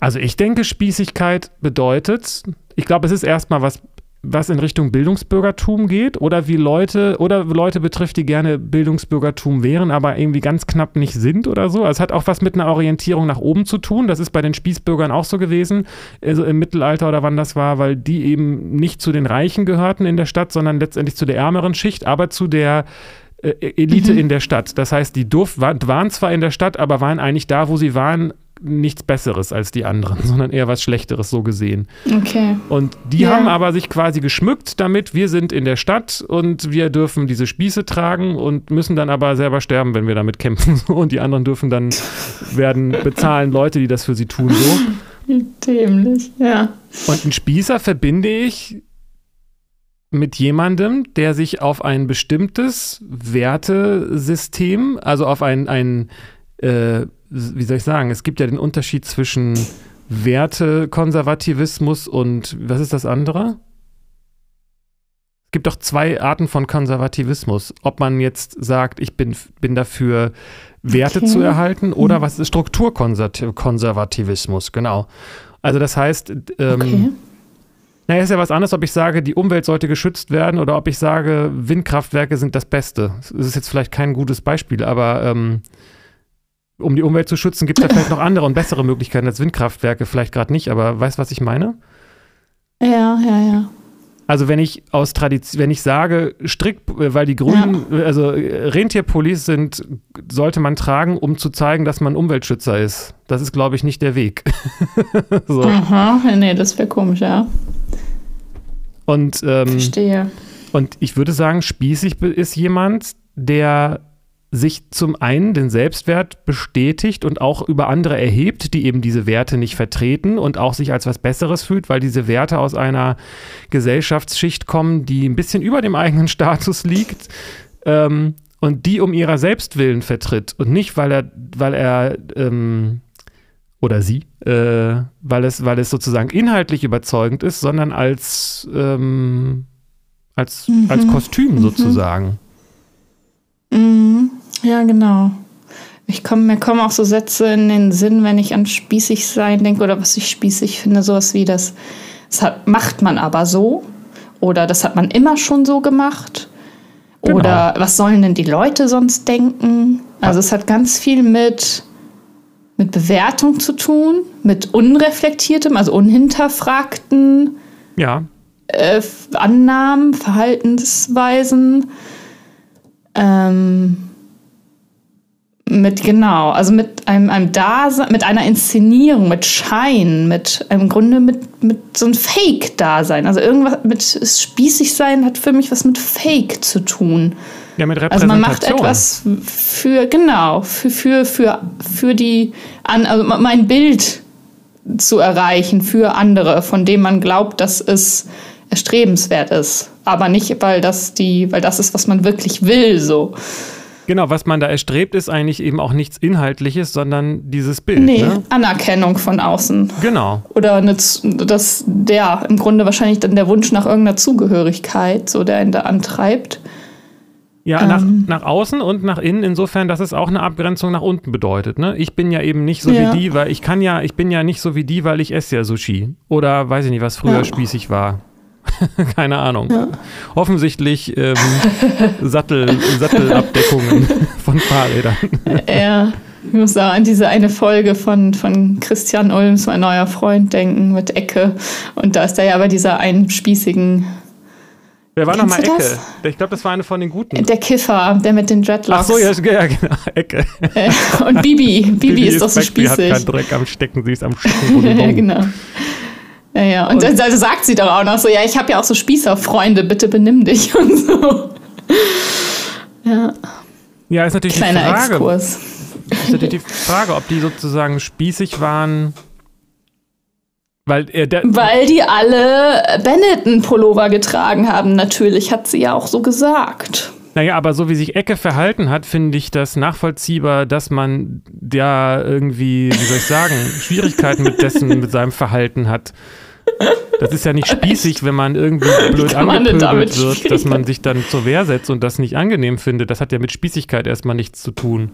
Also ich denke, Spießigkeit bedeutet, ich glaube, es ist erstmal was was in Richtung Bildungsbürgertum geht oder wie Leute oder Leute betrifft, die gerne Bildungsbürgertum wären, aber irgendwie ganz knapp nicht sind oder so. Also es hat auch was mit einer Orientierung nach oben zu tun. Das ist bei den Spießbürgern auch so gewesen, also im Mittelalter oder wann das war, weil die eben nicht zu den Reichen gehörten in der Stadt, sondern letztendlich zu der ärmeren Schicht, aber zu der äh, Elite mhm. in der Stadt. Das heißt, die durf, waren zwar in der Stadt, aber waren eigentlich da, wo sie waren, nichts Besseres als die anderen, sondern eher was Schlechteres so gesehen. Okay. Und die ja. haben aber sich quasi geschmückt damit, wir sind in der Stadt und wir dürfen diese Spieße tragen und müssen dann aber selber sterben, wenn wir damit kämpfen. Und die anderen dürfen dann werden bezahlen Leute, die das für sie tun. So. Dämlich, ja. Und einen Spießer verbinde ich mit jemandem, der sich auf ein bestimmtes Wertesystem, also auf ein, ein äh, wie soll ich sagen, es gibt ja den Unterschied zwischen Wertekonservativismus und was ist das andere? Es gibt doch zwei Arten von Konservativismus. Ob man jetzt sagt, ich bin, bin dafür, Werte okay. zu erhalten oder mhm. was ist Strukturkonservativismus, genau. Also das heißt, ähm, okay. naja, ist ja was anderes, ob ich sage, die Umwelt sollte geschützt werden oder ob ich sage, Windkraftwerke sind das Beste. Das ist jetzt vielleicht kein gutes Beispiel, aber ähm, um die Umwelt zu schützen, gibt es da vielleicht noch andere und bessere Möglichkeiten als Windkraftwerke, vielleicht gerade nicht, aber weißt du, was ich meine? Ja, ja, ja. Also wenn ich aus Tradition, wenn ich sage, strikt, weil die Grünen, ja. also Rentierpullis sind, sollte man tragen, um zu zeigen, dass man Umweltschützer ist. Das ist, glaube ich, nicht der Weg. so. Aha, nee, das wäre komisch, ja. Und, ähm, Verstehe. Und ich würde sagen, spießig ist jemand, der sich zum einen den Selbstwert bestätigt und auch über andere erhebt, die eben diese Werte nicht vertreten und auch sich als was Besseres fühlt, weil diese Werte aus einer Gesellschaftsschicht kommen, die ein bisschen über dem eigenen Status liegt ähm, und die um ihrer selbst willen vertritt und nicht, weil er, weil er ähm, oder sie, äh, weil, es, weil es sozusagen inhaltlich überzeugend ist, sondern als, ähm, als, mhm. als Kostüm mhm. sozusagen. Mhm. Ja, genau. Ich komm, mir kommen auch so Sätze in den Sinn, wenn ich an spießig sein denke oder was ich spießig finde, sowas wie das, das hat, macht man aber so oder das hat man immer schon so gemacht genau. oder was sollen denn die Leute sonst denken? Also es hat ganz viel mit, mit Bewertung zu tun, mit unreflektiertem, also unhinterfragten ja. äh, Annahmen, Verhaltensweisen. Ähm, mit genau, also mit einem, einem Dasein, mit einer Inszenierung, mit Schein, mit im Grunde mit, mit so einem Fake-Dasein. Also irgendwas mit spießig sein hat für mich was mit Fake zu tun. Ja, mit Also man macht etwas für, genau, für, für, für, für die, also mein Bild zu erreichen für andere, von dem man glaubt, dass es erstrebenswert ist. Aber nicht, weil das die, weil das ist, was man wirklich will, so. Genau, was man da erstrebt, ist eigentlich eben auch nichts Inhaltliches, sondern dieses Bild. Nee, ne? Anerkennung von außen. Genau. Oder eine, das, der, im Grunde wahrscheinlich dann der Wunsch nach irgendeiner Zugehörigkeit, so der ihn da antreibt. Ja, ähm. nach, nach außen und nach innen, insofern, dass es auch eine Abgrenzung nach unten bedeutet. Ne? Ich bin ja eben nicht so ja. wie die, weil ich kann ja, ich bin ja nicht so wie die, weil ich esse ja Sushi. Oder weiß ich nicht, was früher ja. spießig war. Keine Ahnung. Ja. Offensichtlich ähm, Sattel, Sattelabdeckungen von Fahrrädern. Ja, ich muss auch an diese eine Folge von, von Christian Ulms, mein neuer Freund, denken mit Ecke. Und da ist er ja bei dieser einspießigen Wer war nochmal Ecke? Das? Ich glaube, das war eine von den guten. Der Kiffer, der mit den Dreadlocks. Ach so, ja, genau, Ecke. Äh, und Bibi. Bibi, Bibi ist, ist doch so spießig. Sie hat keinen Dreck am Stecken, sie ist am Stecken. ja, genau. Ja, ja. Und, und also sagt sie doch auch noch so, ja, ich habe ja auch so Spießerfreunde, bitte benimm dich und so. Ja. Ja, ist natürlich Kleiner die Frage. Exkurs. Ist natürlich die Frage, ob die sozusagen spießig waren weil, äh, Weil die alle Benetton-Pullover getragen haben, natürlich, hat sie ja auch so gesagt. Naja, aber so wie sich Ecke verhalten hat, finde ich das nachvollziehbar, dass man ja irgendwie, wie soll ich sagen, Schwierigkeiten mit dessen, mit seinem Verhalten hat. Das ist ja nicht spießig, wenn man irgendwie blöd angepöbelt wird, dass man sich dann zur Wehr setzt und das nicht angenehm findet. Das hat ja mit Spießigkeit erstmal nichts zu tun.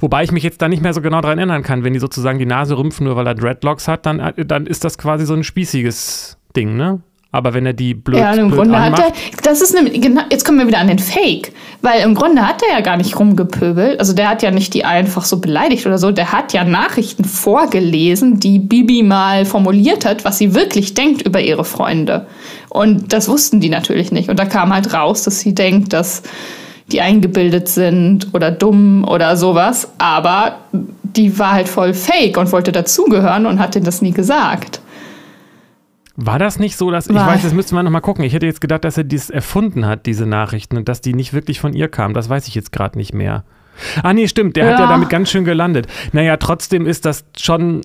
Wobei ich mich jetzt da nicht mehr so genau daran erinnern kann. Wenn die sozusagen die Nase rümpfen, nur weil er Dreadlocks hat, dann, dann ist das quasi so ein spießiges Ding, ne? Aber wenn er die blöd Ja, im blöd Grunde anmacht, hat er, das ist nämlich, genau, jetzt kommen wir wieder an den Fake, weil im Grunde hat er ja gar nicht rumgepöbelt, also der hat ja nicht die einfach so beleidigt oder so, der hat ja Nachrichten vorgelesen, die Bibi mal formuliert hat, was sie wirklich denkt über ihre Freunde. Und das wussten die natürlich nicht. Und da kam halt raus, dass sie denkt, dass die eingebildet sind oder dumm oder sowas, aber die war halt voll fake und wollte dazugehören und hat denen das nie gesagt. War das nicht so, dass, War. ich weiß, das müsste man nochmal gucken. Ich hätte jetzt gedacht, dass er dies erfunden hat, diese Nachrichten, und dass die nicht wirklich von ihr kamen. Das weiß ich jetzt gerade nicht mehr. Ah, nee, stimmt, der ja. hat ja damit ganz schön gelandet. Naja, trotzdem ist das schon.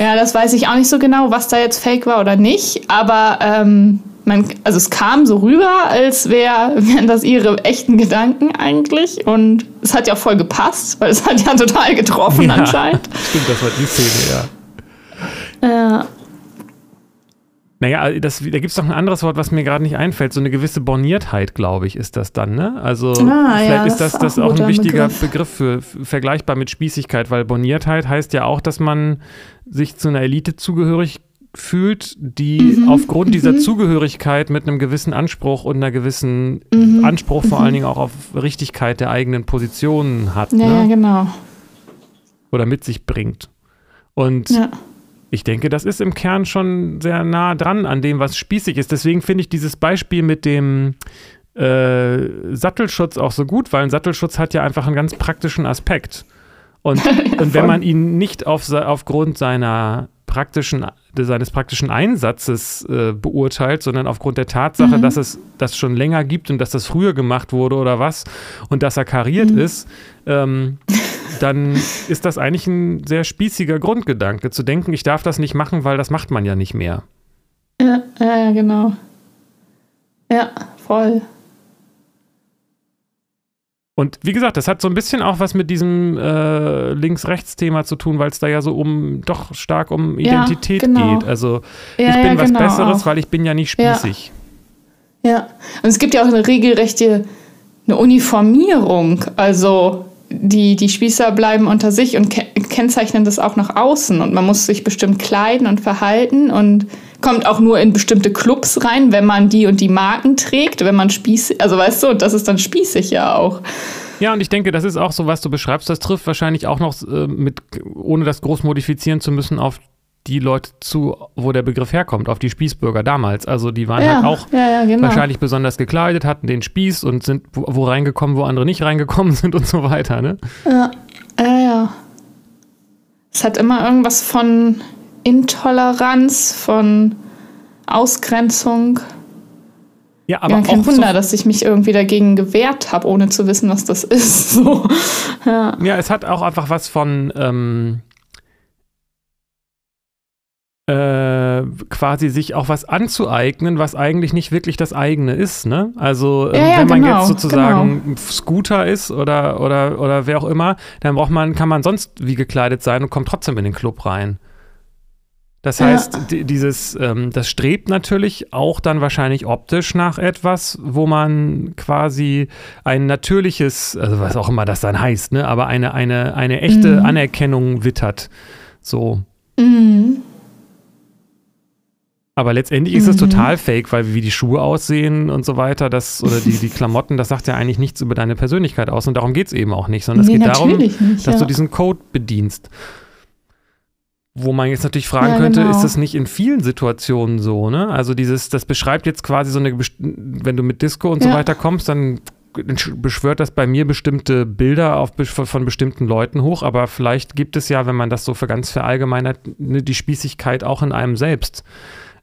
Ja, das weiß ich auch nicht so genau, was da jetzt fake war oder nicht, aber ähm, man, also es kam so rüber, als wär, wären das ihre echten Gedanken eigentlich. Und es hat ja voll gepasst, weil es hat ja total getroffen ja, anscheinend. Stimmt, das war die Szene, ja. Ja. Naja, das, da gibt es doch ein anderes Wort, was mir gerade nicht einfällt. So eine gewisse Borniertheit, glaube ich, ist das dann, ne? Also ah, vielleicht ja, ist das, das, auch, ein wichtiger Begriff. Begriff für, vergleichbar mit Spießigkeit, weil Borniertheit heißt ja auch, dass man sich zu einer Elite zugehörig fühlt, die mhm. aufgrund dieser mhm. Zugehörigkeit mit einem gewissen Anspruch und einer gewissen mhm. Anspruch vor allen mhm. Dingen auch auf Richtigkeit der eigenen Positionen hat. Ja, ne? genau. Oder mit sich bringt. Und ja ich denke, das ist im Kern schon sehr nah dran an dem, was spießig ist. Deswegen finde ich dieses Beispiel mit dem äh, Sattelschutz auch so gut, weil ein Sattelschutz hat ja einfach einen ganz praktischen Aspekt. Und, und wenn man ihn nicht auf, aufgrund seiner praktischen, seines praktischen Einsatzes äh, beurteilt, sondern aufgrund der Tatsache, mhm. dass es das schon länger gibt und dass das früher gemacht wurde oder was und dass er kariert mhm. ist, ähm, dann ist das eigentlich ein sehr spießiger Grundgedanke, zu denken, ich darf das nicht machen, weil das macht man ja nicht mehr. Ja, ja, genau. Ja, voll. Und wie gesagt, das hat so ein bisschen auch was mit diesem äh, Links-Rechts-Thema zu tun, weil es da ja so um doch stark um Identität ja, genau. geht. Also ja, ich bin ja, was genau Besseres, auch. weil ich bin ja nicht spießig. Ja. ja, und es gibt ja auch eine regelrechte eine Uniformierung. Also die, die Spießer bleiben unter sich und ke kennzeichnen das auch nach außen. Und man muss sich bestimmt kleiden und verhalten und kommt auch nur in bestimmte Clubs rein, wenn man die und die Marken trägt, wenn man spießig, also weißt du, das ist dann spießig ja auch. Ja, und ich denke, das ist auch so, was du beschreibst. Das trifft wahrscheinlich auch noch äh, mit, ohne das groß modifizieren zu müssen, auf die Leute zu, wo der Begriff herkommt, auf die Spießbürger damals. Also die waren ja, halt auch ja, ja, genau. wahrscheinlich besonders gekleidet, hatten den Spieß und sind wo, wo, reingekommen, wo andere nicht reingekommen sind und so weiter, ne? Ja, ja, ja. Es hat immer irgendwas von Intoleranz, von Ausgrenzung. Ja, aber ja, kein auch Wunder, so dass ich mich irgendwie dagegen gewehrt habe, ohne zu wissen, was das ist. So. Ja. ja, es hat auch einfach was von ähm, äh, quasi sich auch was anzueignen, was eigentlich nicht wirklich das eigene ist. Ne? Also ähm, ja, ja, wenn man genau, jetzt sozusagen genau. Scooter ist oder, oder, oder wer auch immer, dann braucht man, kann man sonst wie gekleidet sein und kommt trotzdem in den Club rein. Das heißt, ja. dieses, ähm, das strebt natürlich auch dann wahrscheinlich optisch nach etwas, wo man quasi ein natürliches, also was auch immer das dann heißt, ne, aber eine, eine, eine echte mhm. Anerkennung wittert. So. Mhm. Aber letztendlich ist es mhm. total fake, weil wie die Schuhe aussehen und so weiter, das oder die, die Klamotten, das sagt ja eigentlich nichts über deine Persönlichkeit aus. Und darum geht es eben auch nicht, sondern nee, es geht darum, nicht, dass ja. du diesen Code bedienst. Wo man jetzt natürlich fragen ja, könnte, genau. ist das nicht in vielen Situationen so, ne? Also dieses, das beschreibt jetzt quasi so eine, wenn du mit Disco und ja. so weiter kommst, dann beschwört das bei mir bestimmte Bilder auf, von bestimmten Leuten hoch, aber vielleicht gibt es ja, wenn man das so für ganz verallgemeinert, ne, die Spießigkeit auch in einem selbst.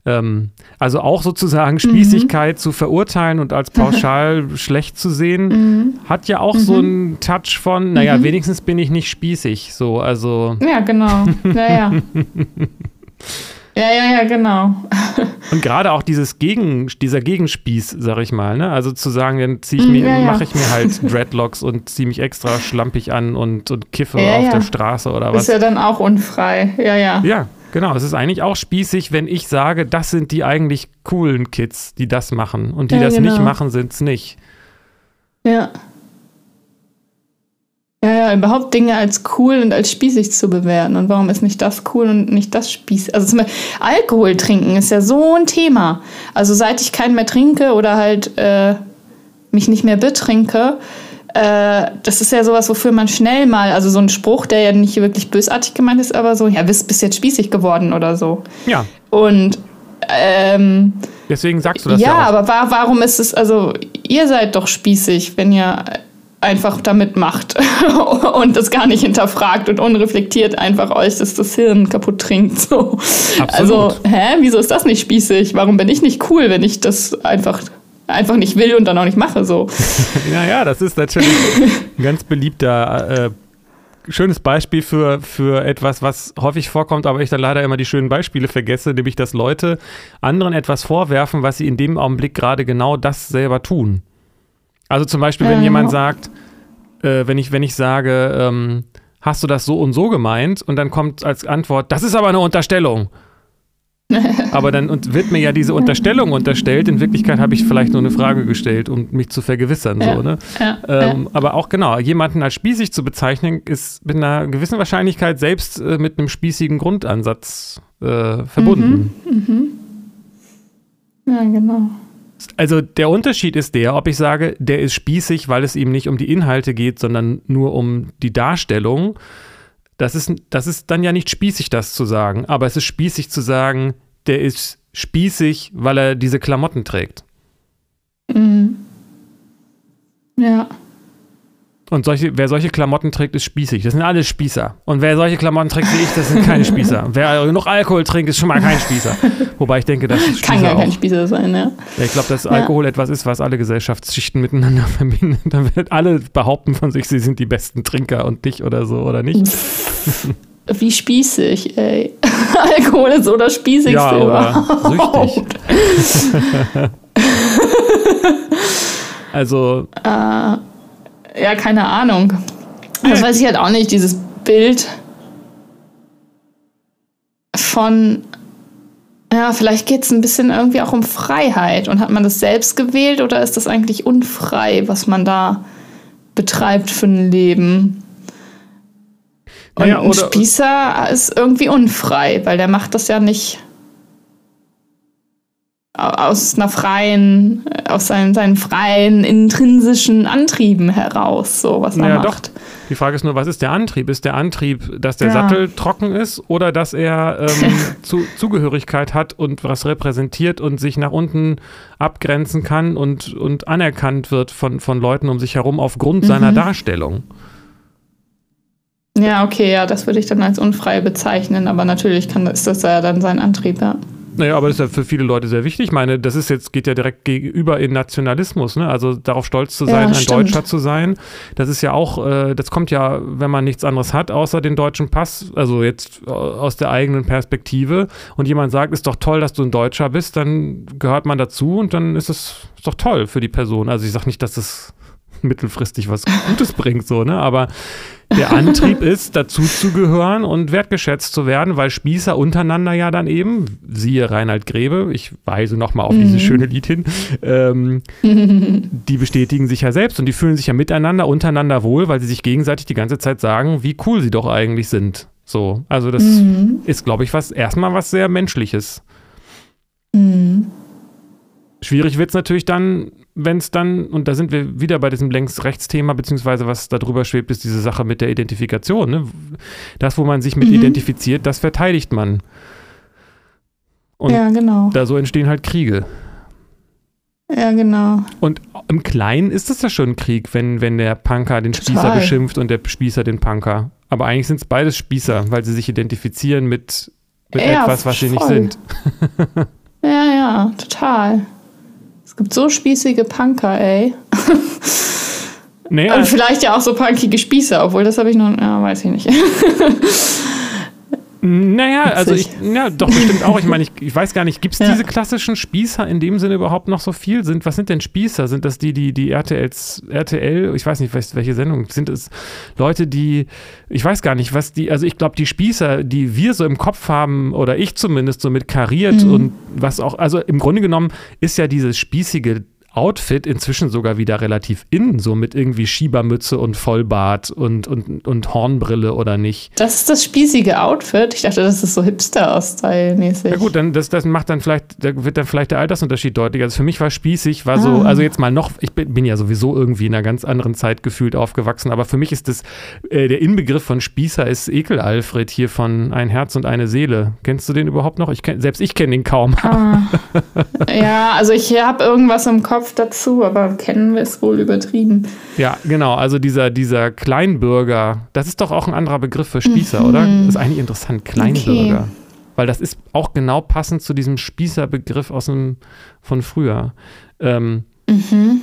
Ähm, also auch sozusagen Spießigkeit mhm. zu verurteilen und als pauschal schlecht zu sehen, mhm. hat ja auch mhm. so einen Touch von, naja, mhm. wenigstens bin ich nicht spießig. So, also. Ja, genau. Ja, ja. Ja, ja, ja, genau. Und gerade auch dieses Gegen, dieser Gegenspieß, sag ich mal, ne? Also zu sagen, dann ziehe ich mir, ja, ja. mache ich mir halt Dreadlocks und ziehe mich extra schlampig an und, und kiffe ja, auf der Straße oder was. Ist ja dann auch unfrei, ja, ja. Ja, Genau, es ist eigentlich auch spießig, wenn ich sage, das sind die eigentlich coolen Kids, die das machen. Und die ja, das genau. nicht machen, sind es nicht. Ja. Ja, ja, überhaupt Dinge als cool und als spießig zu bewerten. Und warum ist nicht das cool und nicht das spießig? Also zum Beispiel Alkohol trinken ist ja so ein Thema. Also seit ich keinen mehr trinke oder halt äh, mich nicht mehr betrinke, äh, das ist ja sowas, wofür man schnell mal, also so ein Spruch, der ja nicht wirklich bösartig gemeint ist, aber so, ja, bist, bist jetzt spießig geworden oder so. Ja. Und ähm, deswegen sagst du das ja. Ja, aber war, warum ist es, also ihr seid doch spießig, wenn ihr einfach damit macht und das gar nicht hinterfragt und unreflektiert einfach euch das, das Hirn kaputt trinkt. So. Also, hä, wieso ist das nicht spießig? Warum bin ich nicht cool, wenn ich das einfach einfach nicht will und dann auch nicht mache. So. naja, das ist natürlich ein ganz beliebter, äh, schönes Beispiel für, für etwas, was häufig vorkommt, aber ich dann leider immer die schönen Beispiele vergesse, nämlich dass Leute anderen etwas vorwerfen, was sie in dem Augenblick gerade genau das selber tun. Also zum Beispiel, wenn äh, jemand sagt, äh, wenn, ich, wenn ich sage, ähm, hast du das so und so gemeint? Und dann kommt als Antwort, das ist aber eine Unterstellung. Aber dann wird mir ja diese Unterstellung unterstellt. In Wirklichkeit habe ich vielleicht nur eine Frage gestellt, um mich zu vergewissern. Ja, so, ne? Ja, ähm, ja. Aber auch genau, jemanden als spießig zu bezeichnen, ist mit einer gewissen Wahrscheinlichkeit selbst äh, mit einem spießigen Grundansatz äh, verbunden. Mhm, mh. Ja, genau. Also der Unterschied ist der, ob ich sage, der ist spießig, weil es ihm nicht um die Inhalte geht, sondern nur um die Darstellung das ist, das ist dann ja nicht spießig, das zu sagen, aber es ist spießig zu sagen, der ist spießig, weil er diese Klamotten trägt. Mhm. Ja. Und solche, wer solche Klamotten trägt, ist spießig. Das sind alle Spießer. Und wer solche Klamotten trägt wie ich, das sind keine Spießer. wer genug Alkohol trinkt, ist schon mal kein Spießer. Wobei ich denke, das ist Kann gar kein Spießer sein, ja. ja ich glaube, dass Alkohol ja. etwas ist, was alle Gesellschaftsschichten miteinander verbindet. Dann wird alle behaupten von sich, sie sind die besten Trinker und dich oder so, oder nicht? Wie spießig, ey. Alkohol ist so das Spießigste ja, oder süchtig. also. Uh ja, keine Ahnung. Das weiß ich halt auch nicht, dieses Bild von, ja, vielleicht geht es ein bisschen irgendwie auch um Freiheit. Und hat man das selbst gewählt oder ist das eigentlich unfrei, was man da betreibt für ein Leben? Und naja, ein Spießer ist irgendwie unfrei, weil der macht das ja nicht aus einer freien, aus seinen, seinen freien intrinsischen Antrieben heraus, so was er naja, macht. Doch. Die Frage ist nur, was ist der Antrieb? Ist der Antrieb, dass der ja. Sattel trocken ist oder dass er ähm, zu, Zugehörigkeit hat und was repräsentiert und sich nach unten abgrenzen kann und, und anerkannt wird von, von Leuten um sich herum aufgrund mhm. seiner Darstellung? Ja, okay, ja, das würde ich dann als unfrei bezeichnen, aber natürlich kann, ist das ja dann sein Antrieb, ja. Naja, aber das ist ja für viele Leute sehr wichtig. Ich meine, das ist jetzt, geht ja direkt gegenüber in Nationalismus, ne? Also darauf stolz zu sein, ja, ein stimmt. Deutscher zu sein. Das ist ja auch, äh, das kommt ja, wenn man nichts anderes hat, außer den deutschen Pass, also jetzt äh, aus der eigenen Perspektive und jemand sagt, ist doch toll, dass du ein Deutscher bist, dann gehört man dazu und dann ist es doch toll für die Person. Also ich sage nicht, dass das mittelfristig was Gutes bringt, so, ne? Aber der Antrieb ist, dazu zu gehören und wertgeschätzt zu werden, weil Spießer untereinander ja dann eben, siehe Reinhard Grebe, ich weise nochmal auf mhm. dieses schöne Lied hin, ähm, die bestätigen sich ja selbst und die fühlen sich ja miteinander, untereinander wohl, weil sie sich gegenseitig die ganze Zeit sagen, wie cool sie doch eigentlich sind. So, also das mhm. ist, glaube ich, was erstmal was sehr Menschliches. Mhm. Schwierig wird es natürlich dann, wenn es dann, und da sind wir wieder bei diesem Längs-Rechts-Thema, beziehungsweise was da drüber schwebt, ist diese Sache mit der Identifikation. Ne? Das, wo man sich mit mhm. identifiziert, das verteidigt man. Und ja, genau. da so entstehen halt Kriege. Ja, genau. Und im Kleinen ist es ja schon ein Krieg, wenn, wenn der Punker den Total. Spießer beschimpft und der Spießer den Punker. Aber eigentlich sind es beides Spießer, weil sie sich identifizieren mit, mit ja, etwas, was voll. sie nicht sind. ja, ja, total. Es gibt so spießige Punker, ey. Naja. Und vielleicht ja auch so punkige Spießer, obwohl das habe ich noch, ja, weiß ich nicht. Naja, also ich, ja, doch bestimmt auch. Ich meine, ich, ich weiß gar nicht, gibt es ja. diese klassischen Spießer in dem Sinne überhaupt noch so viel? Sind, was sind denn Spießer? Sind das die, die, die RTLs, RTL, ich weiß nicht, welche Sendung, sind es Leute, die, ich weiß gar nicht, was die, also ich glaube, die Spießer, die wir so im Kopf haben, oder ich zumindest so mit kariert mhm. und was auch, also im Grunde genommen ist ja dieses spießige Outfit inzwischen sogar wieder relativ in, so mit irgendwie Schiebermütze und Vollbart und, und, und Hornbrille oder nicht. Das ist das spießige Outfit. Ich dachte, das ist so Hipster-Style-mäßig. Ja gut, dann das, das macht dann vielleicht, da wird dann vielleicht der Altersunterschied deutlich. Also für mich war spießig, war so, ah. also jetzt mal noch, ich bin, bin, ja sowieso irgendwie in einer ganz anderen Zeit gefühlt aufgewachsen, aber für mich ist das, äh, der Inbegriff von Spießer ist Ekel Alfred hier von Ein Herz und eine Seele. Kennst du den überhaupt noch? Ich kenn, selbst ich kenne den kaum. Ah. ja, also ich habe irgendwas im Kopf Kopf dazu, aber kennen wir es wohl übertrieben. Ja, genau. Also dieser, dieser Kleinbürger, das ist doch auch ein anderer Begriff für Spießer, mhm. oder? Das ist eigentlich interessant, Kleinbürger. Okay. Weil das ist auch genau passend zu diesem Spießerbegriff aus dem, von früher. Ähm, mhm.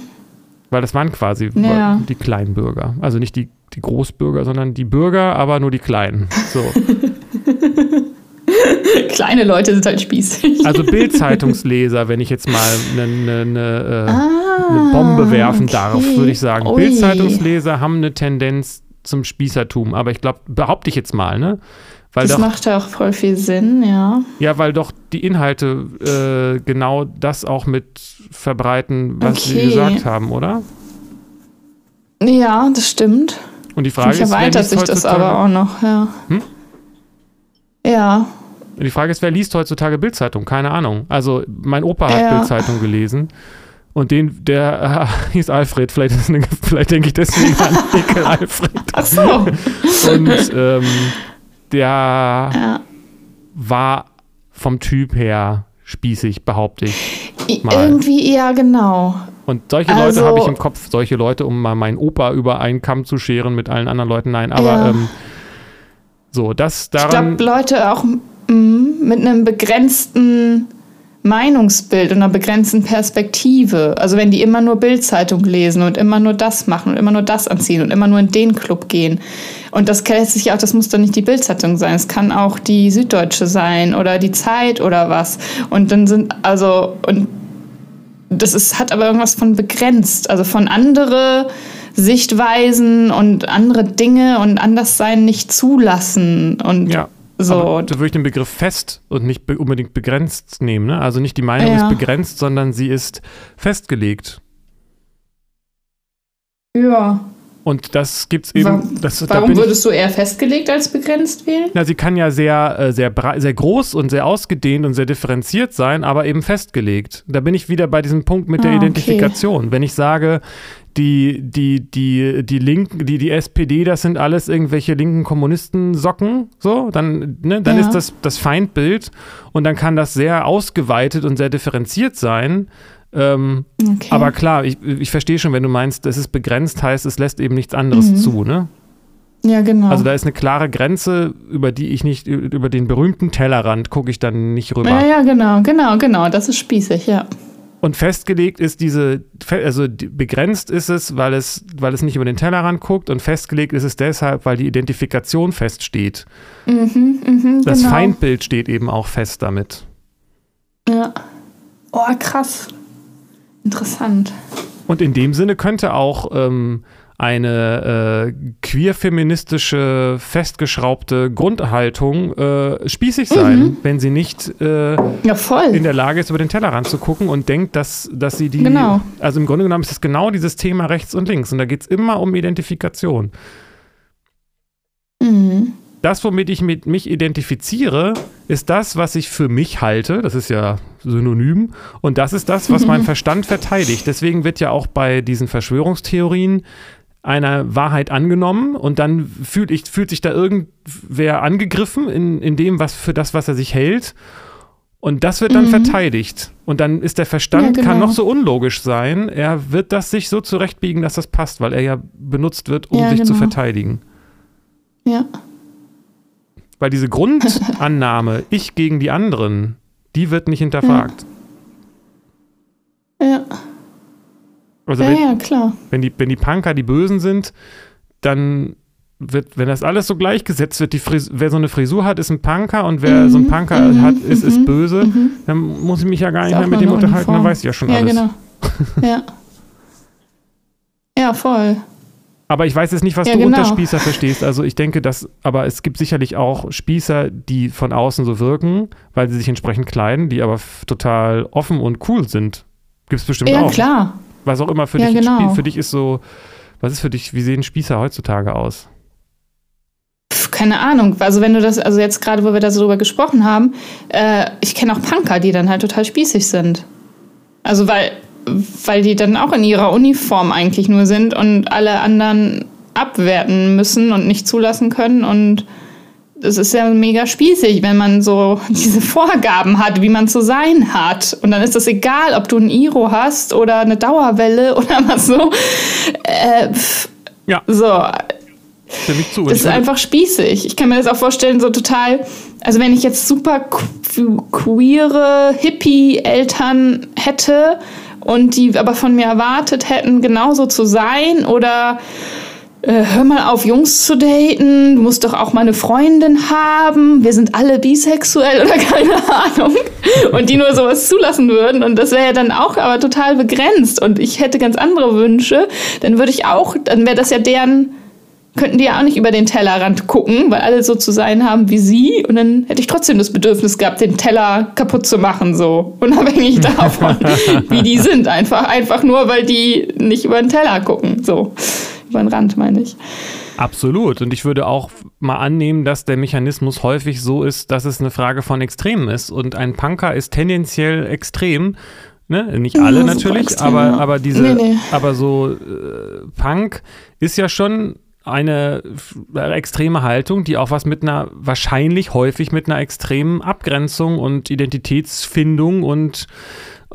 Weil das waren quasi ja. die Kleinbürger. Also nicht die, die Großbürger, sondern die Bürger, aber nur die Kleinen. So. Kleine Leute sind halt spießig. Also Bildzeitungsleser, wenn ich jetzt mal eine, eine, äh, ah, eine Bombe werfen okay. darf, würde ich sagen. Ui. Bildzeitungsleser haben eine Tendenz zum Spießertum, aber ich glaube, behaupte ich jetzt mal, ne? Weil das doch, macht ja auch voll viel Sinn, ja. Ja, weil doch die Inhalte äh, genau das auch mit verbreiten, was okay. sie gesagt haben, oder? Ja, das stimmt. Und die Frage ist, erweitert sich das aber auch noch, ja. Hm? Ja, die Frage ist, wer liest heutzutage Bildzeitung? Keine Ahnung. Also mein Opa hat ja. Bildzeitung gelesen. Und den, der äh, hieß Alfred, vielleicht, eine, vielleicht denke ich deswegen an Ekel Alfred. Ach so. Und ähm, der ja. war vom Typ her spießig, behaupte ich. Mal. Irgendwie, ja, genau. Und solche also, Leute habe ich im Kopf, solche Leute, um mal meinen Opa über einen Kamm zu scheren mit allen anderen Leuten. Nein, aber ja. ähm, so, das daran. Ich glaube, Leute auch mit einem begrenzten Meinungsbild und einer begrenzten Perspektive. Also wenn die immer nur Bildzeitung lesen und immer nur das machen und immer nur das anziehen und immer nur in den Club gehen. Und das lässt sich auch, das muss doch nicht die Bildzeitung sein. Es kann auch die Süddeutsche sein oder die Zeit oder was. Und dann sind, also, und das ist, hat aber irgendwas von begrenzt, also von andere Sichtweisen und andere Dinge und Anderssein nicht zulassen. Und ja. So. Aber da würde ich den Begriff fest und nicht be unbedingt begrenzt nehmen. Ne? Also nicht die Meinung ja. ist begrenzt, sondern sie ist festgelegt. Ja. Und das gibt es eben. Warum, das, warum würdest du eher festgelegt als begrenzt wählen? Na, sie kann ja sehr, äh, sehr, sehr groß und sehr ausgedehnt und sehr differenziert sein, aber eben festgelegt. Da bin ich wieder bei diesem Punkt mit der ah, Identifikation. Okay. Wenn ich sage, die, die, die, die Linken, die, die SPD, das sind alles irgendwelche linken Kommunisten-Socken, so, dann, ne, dann ja. ist das das Feindbild und dann kann das sehr ausgeweitet und sehr differenziert sein. Ähm, okay. Aber klar, ich, ich verstehe schon, wenn du meinst, es ist begrenzt, heißt, es lässt eben nichts anderes mhm. zu, ne? Ja, genau. Also da ist eine klare Grenze, über die ich nicht, über den berühmten Tellerrand gucke ich dann nicht rüber. Ja, ja, genau, genau, genau. Das ist spießig, ja. Und festgelegt ist diese, also begrenzt ist es, weil es, weil es nicht über den Tellerrand guckt und festgelegt ist es deshalb, weil die Identifikation feststeht. Mhm, mh, das genau. Feindbild steht eben auch fest damit. Ja. Oh, krass. Interessant. Und in dem Sinne könnte auch ähm, eine äh, queer-feministische, festgeschraubte Grundhaltung äh, spießig sein, mhm. wenn sie nicht äh, ja, in der Lage ist, über den Tellerrand zu gucken und denkt, dass, dass sie die. Genau. Also im Grunde genommen ist es genau dieses Thema rechts und links. Und da geht es immer um Identifikation. Mhm. Das, womit ich mit mich identifiziere, ist das, was ich für mich halte. Das ist ja synonym. Und das ist das, was mein Verstand verteidigt. Deswegen wird ja auch bei diesen Verschwörungstheorien einer Wahrheit angenommen und dann fühlt, ich, fühlt sich da irgendwer angegriffen in, in dem, was für das, was er sich hält. Und das wird dann mhm. verteidigt. Und dann ist der Verstand, ja, genau. kann noch so unlogisch sein, er wird das sich so zurechtbiegen, dass das passt, weil er ja benutzt wird, um ja, sich genau. zu verteidigen. Ja. Weil diese Grundannahme, ich gegen die anderen, die wird nicht hinterfragt. Ja. ja. Also ja, wenn, ja, klar. Wenn die, wenn die Punker die Bösen sind, dann wird, wenn das alles so gleichgesetzt wird, die Fris wer so eine Frisur hat, ist ein Punker und wer mhm, so ein Punker mhm, hat, ist, ist mhm, böse, mhm. dann muss ich mich ja gar nicht mehr mit dem unterhalten, Uniform. dann weiß ich ja schon ja, alles. Genau. ja. Ja, voll. Aber ich weiß jetzt nicht, was ja, du genau. unter Spießer verstehst. Also ich denke, dass, aber es gibt sicherlich auch Spießer, die von außen so wirken, weil sie sich entsprechend kleiden, die aber total offen und cool sind. Gibt es bestimmt ja, auch. Ja, klar was auch immer für ja, dich genau. für dich ist so, was ist für dich, wie sehen Spießer heutzutage aus? keine Ahnung. Also wenn du das, also jetzt gerade, wo wir da so drüber gesprochen haben, äh, ich kenne auch Punker, die dann halt total spießig sind. Also weil, weil die dann auch in ihrer Uniform eigentlich nur sind und alle anderen abwerten müssen und nicht zulassen können und es ist ja mega spießig, wenn man so diese Vorgaben hat, wie man zu sein hat. Und dann ist es egal, ob du ein Iro hast oder eine Dauerwelle oder was so. Äh, ja. So. Zu. Das ist einfach spießig. Ich kann mir das auch vorstellen, so total. Also, wenn ich jetzt super queere Hippie-Eltern hätte und die aber von mir erwartet hätten, genauso zu sein oder äh, hör mal auf, Jungs zu daten, du musst doch auch mal eine Freundin haben, wir sind alle bisexuell oder keine Ahnung. Und die nur sowas zulassen würden. Und das wäre ja dann auch aber total begrenzt. Und ich hätte ganz andere Wünsche. Dann würde ich auch, dann wäre das ja deren, könnten die ja auch nicht über den Tellerrand gucken, weil alle so zu sein haben wie sie. Und dann hätte ich trotzdem das Bedürfnis gehabt, den Teller kaputt zu machen, so. Unabhängig davon, wie die sind. Einfach, einfach nur, weil die nicht über den Teller gucken, so über den Rand, meine ich. Absolut. Und ich würde auch mal annehmen, dass der Mechanismus häufig so ist, dass es eine Frage von Extremen ist. Und ein Punker ist tendenziell extrem. Ne? Nicht alle ja, natürlich, extrem, aber, aber diese, nee, nee. aber so äh, Punk ist ja schon eine extreme Haltung, die auch was mit einer, wahrscheinlich häufig mit einer extremen Abgrenzung und Identitätsfindung und,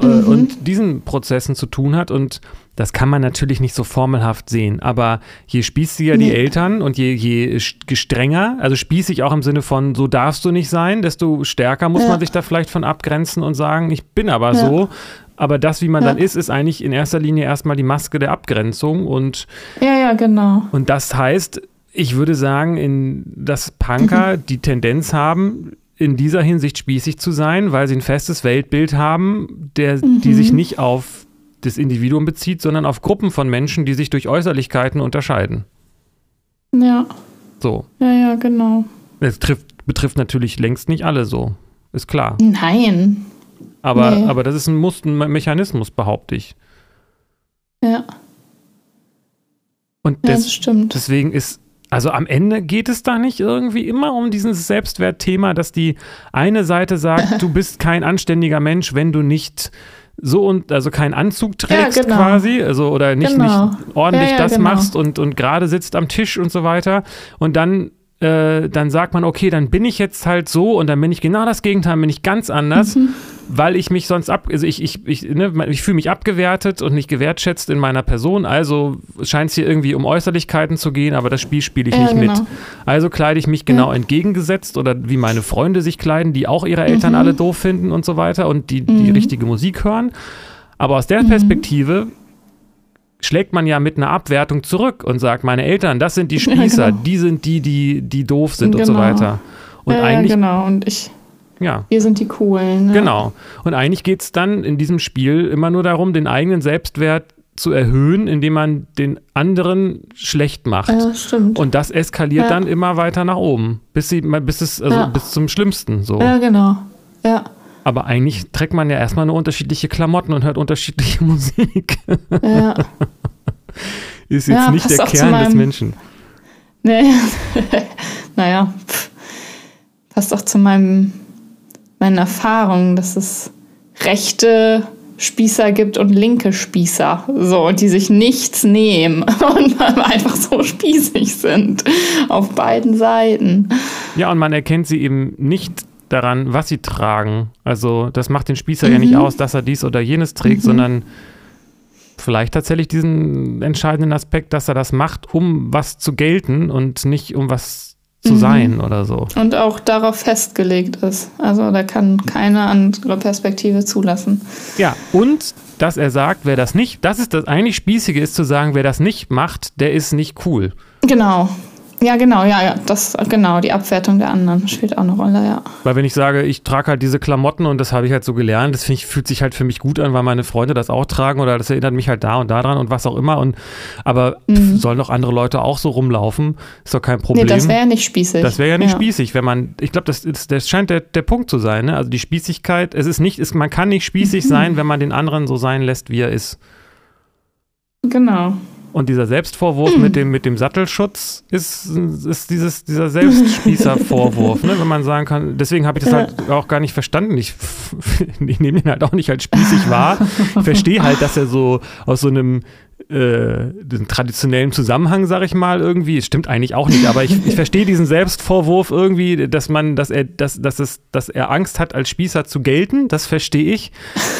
äh, mhm. und diesen Prozessen zu tun hat. Und das kann man natürlich nicht so formelhaft sehen, aber je spießiger nee. die Eltern und je, je gestrenger, also spießig auch im Sinne von, so darfst du nicht sein, desto stärker muss ja. man sich da vielleicht von abgrenzen und sagen, ich bin aber ja. so. Aber das, wie man ja. dann ist, ist eigentlich in erster Linie erstmal die Maske der Abgrenzung und ja, ja, genau. Und das heißt, ich würde sagen, in, dass Punker die Tendenz haben, in dieser Hinsicht spießig zu sein, weil sie ein festes Weltbild haben, der, mhm. die sich nicht auf das Individuum bezieht, sondern auf Gruppen von Menschen, die sich durch Äußerlichkeiten unterscheiden. Ja. So. Ja, ja, genau. Es trifft, betrifft natürlich längst nicht alle so. Ist klar. Nein. Aber, nee. aber das ist ein, Must, ein Mechanismus, behaupte ich. Ja. Und des, ja, das stimmt. deswegen ist, also am Ende geht es da nicht irgendwie immer um dieses Selbstwertthema, dass die eine Seite sagt, du bist kein anständiger Mensch, wenn du nicht so und also keinen Anzug trägst ja, genau. quasi, also oder nicht, genau. nicht ordentlich ja, das genau. machst und, und gerade sitzt am Tisch und so weiter. Und dann äh, dann sagt man, okay, dann bin ich jetzt halt so und dann bin ich genau das Gegenteil, bin ich ganz anders, mhm. Weil ich mich sonst ab, also ich, ich, ich, ne, ich fühle mich abgewertet und nicht gewertschätzt in meiner Person, also scheint es hier irgendwie um Äußerlichkeiten zu gehen, aber das Spiel spiele ich ja, nicht genau. mit. Also kleide ich mich genau ja. entgegengesetzt oder wie meine Freunde sich kleiden, die auch ihre Eltern mhm. alle doof finden und so weiter und die, die mhm. richtige Musik hören. Aber aus der mhm. Perspektive schlägt man ja mit einer Abwertung zurück und sagt, meine Eltern, das sind die Spießer, ja, genau. die sind die, die, die doof sind genau. und so genau. weiter. Und eigentlich, ja, genau, und ich. Ja. Wir sind die Coolen. Ne? Genau. Und eigentlich geht es dann in diesem Spiel immer nur darum, den eigenen Selbstwert zu erhöhen, indem man den anderen schlecht macht. Ja, stimmt. Und das eskaliert ja. dann immer weiter nach oben, bis sie, bis es, also ja. bis zum Schlimmsten so. Ja, genau. Ja. Aber eigentlich trägt man ja erstmal nur unterschiedliche Klamotten und hört unterschiedliche Musik. Ja. Ist jetzt nicht der Kern meinem, des Menschen. Nee. naja, passt auch zu meinem, meinen Erfahrungen, dass es rechte Spießer gibt und linke Spießer, so, die sich nichts nehmen und einfach so spießig sind auf beiden Seiten. Ja, und man erkennt sie eben nicht daran, was sie tragen. Also das macht den Spießer mhm. ja nicht mhm. aus, dass er dies oder jenes trägt, mhm. sondern vielleicht tatsächlich diesen entscheidenden Aspekt, dass er das macht, um was zu gelten und nicht um was zu mhm. sein oder so. Und auch darauf festgelegt ist. Also da kann keine andere Perspektive zulassen. Ja, und dass er sagt, wer das nicht, das ist das eigentlich Spießige ist zu sagen, wer das nicht macht, der ist nicht cool. Genau. Ja, genau, ja, ja, das, genau, die Abwertung der anderen spielt auch eine Rolle, ja. Weil wenn ich sage, ich trage halt diese Klamotten und das habe ich halt so gelernt, das ich, fühlt sich halt für mich gut an, weil meine Freunde das auch tragen oder das erinnert mich halt da und da dran und was auch immer und, aber mhm. sollen doch andere Leute auch so rumlaufen, ist doch kein Problem. Nee, das wäre ja nicht spießig. Das wäre ja nicht ja. spießig, wenn man, ich glaube, das, das scheint der, der Punkt zu sein, ne? also die Spießigkeit, es ist nicht, es, man kann nicht spießig mhm. sein, wenn man den anderen so sein lässt, wie er ist. Genau. Und dieser Selbstvorwurf mit, dem, mit dem Sattelschutz ist, ist dieses, dieser Selbstspießer-Vorwurf, ne? wenn man sagen kann, deswegen habe ich das halt auch gar nicht verstanden. Ich, ich nehme ihn halt auch nicht als spießig wahr. Ich verstehe halt, dass er so aus so einem äh, den traditionellen Zusammenhang, sag ich mal, irgendwie. Es stimmt eigentlich auch nicht, aber ich, ich verstehe diesen Selbstvorwurf irgendwie, dass man, dass er, dass, dass, es, dass er Angst hat, als Spießer zu gelten, das verstehe ich.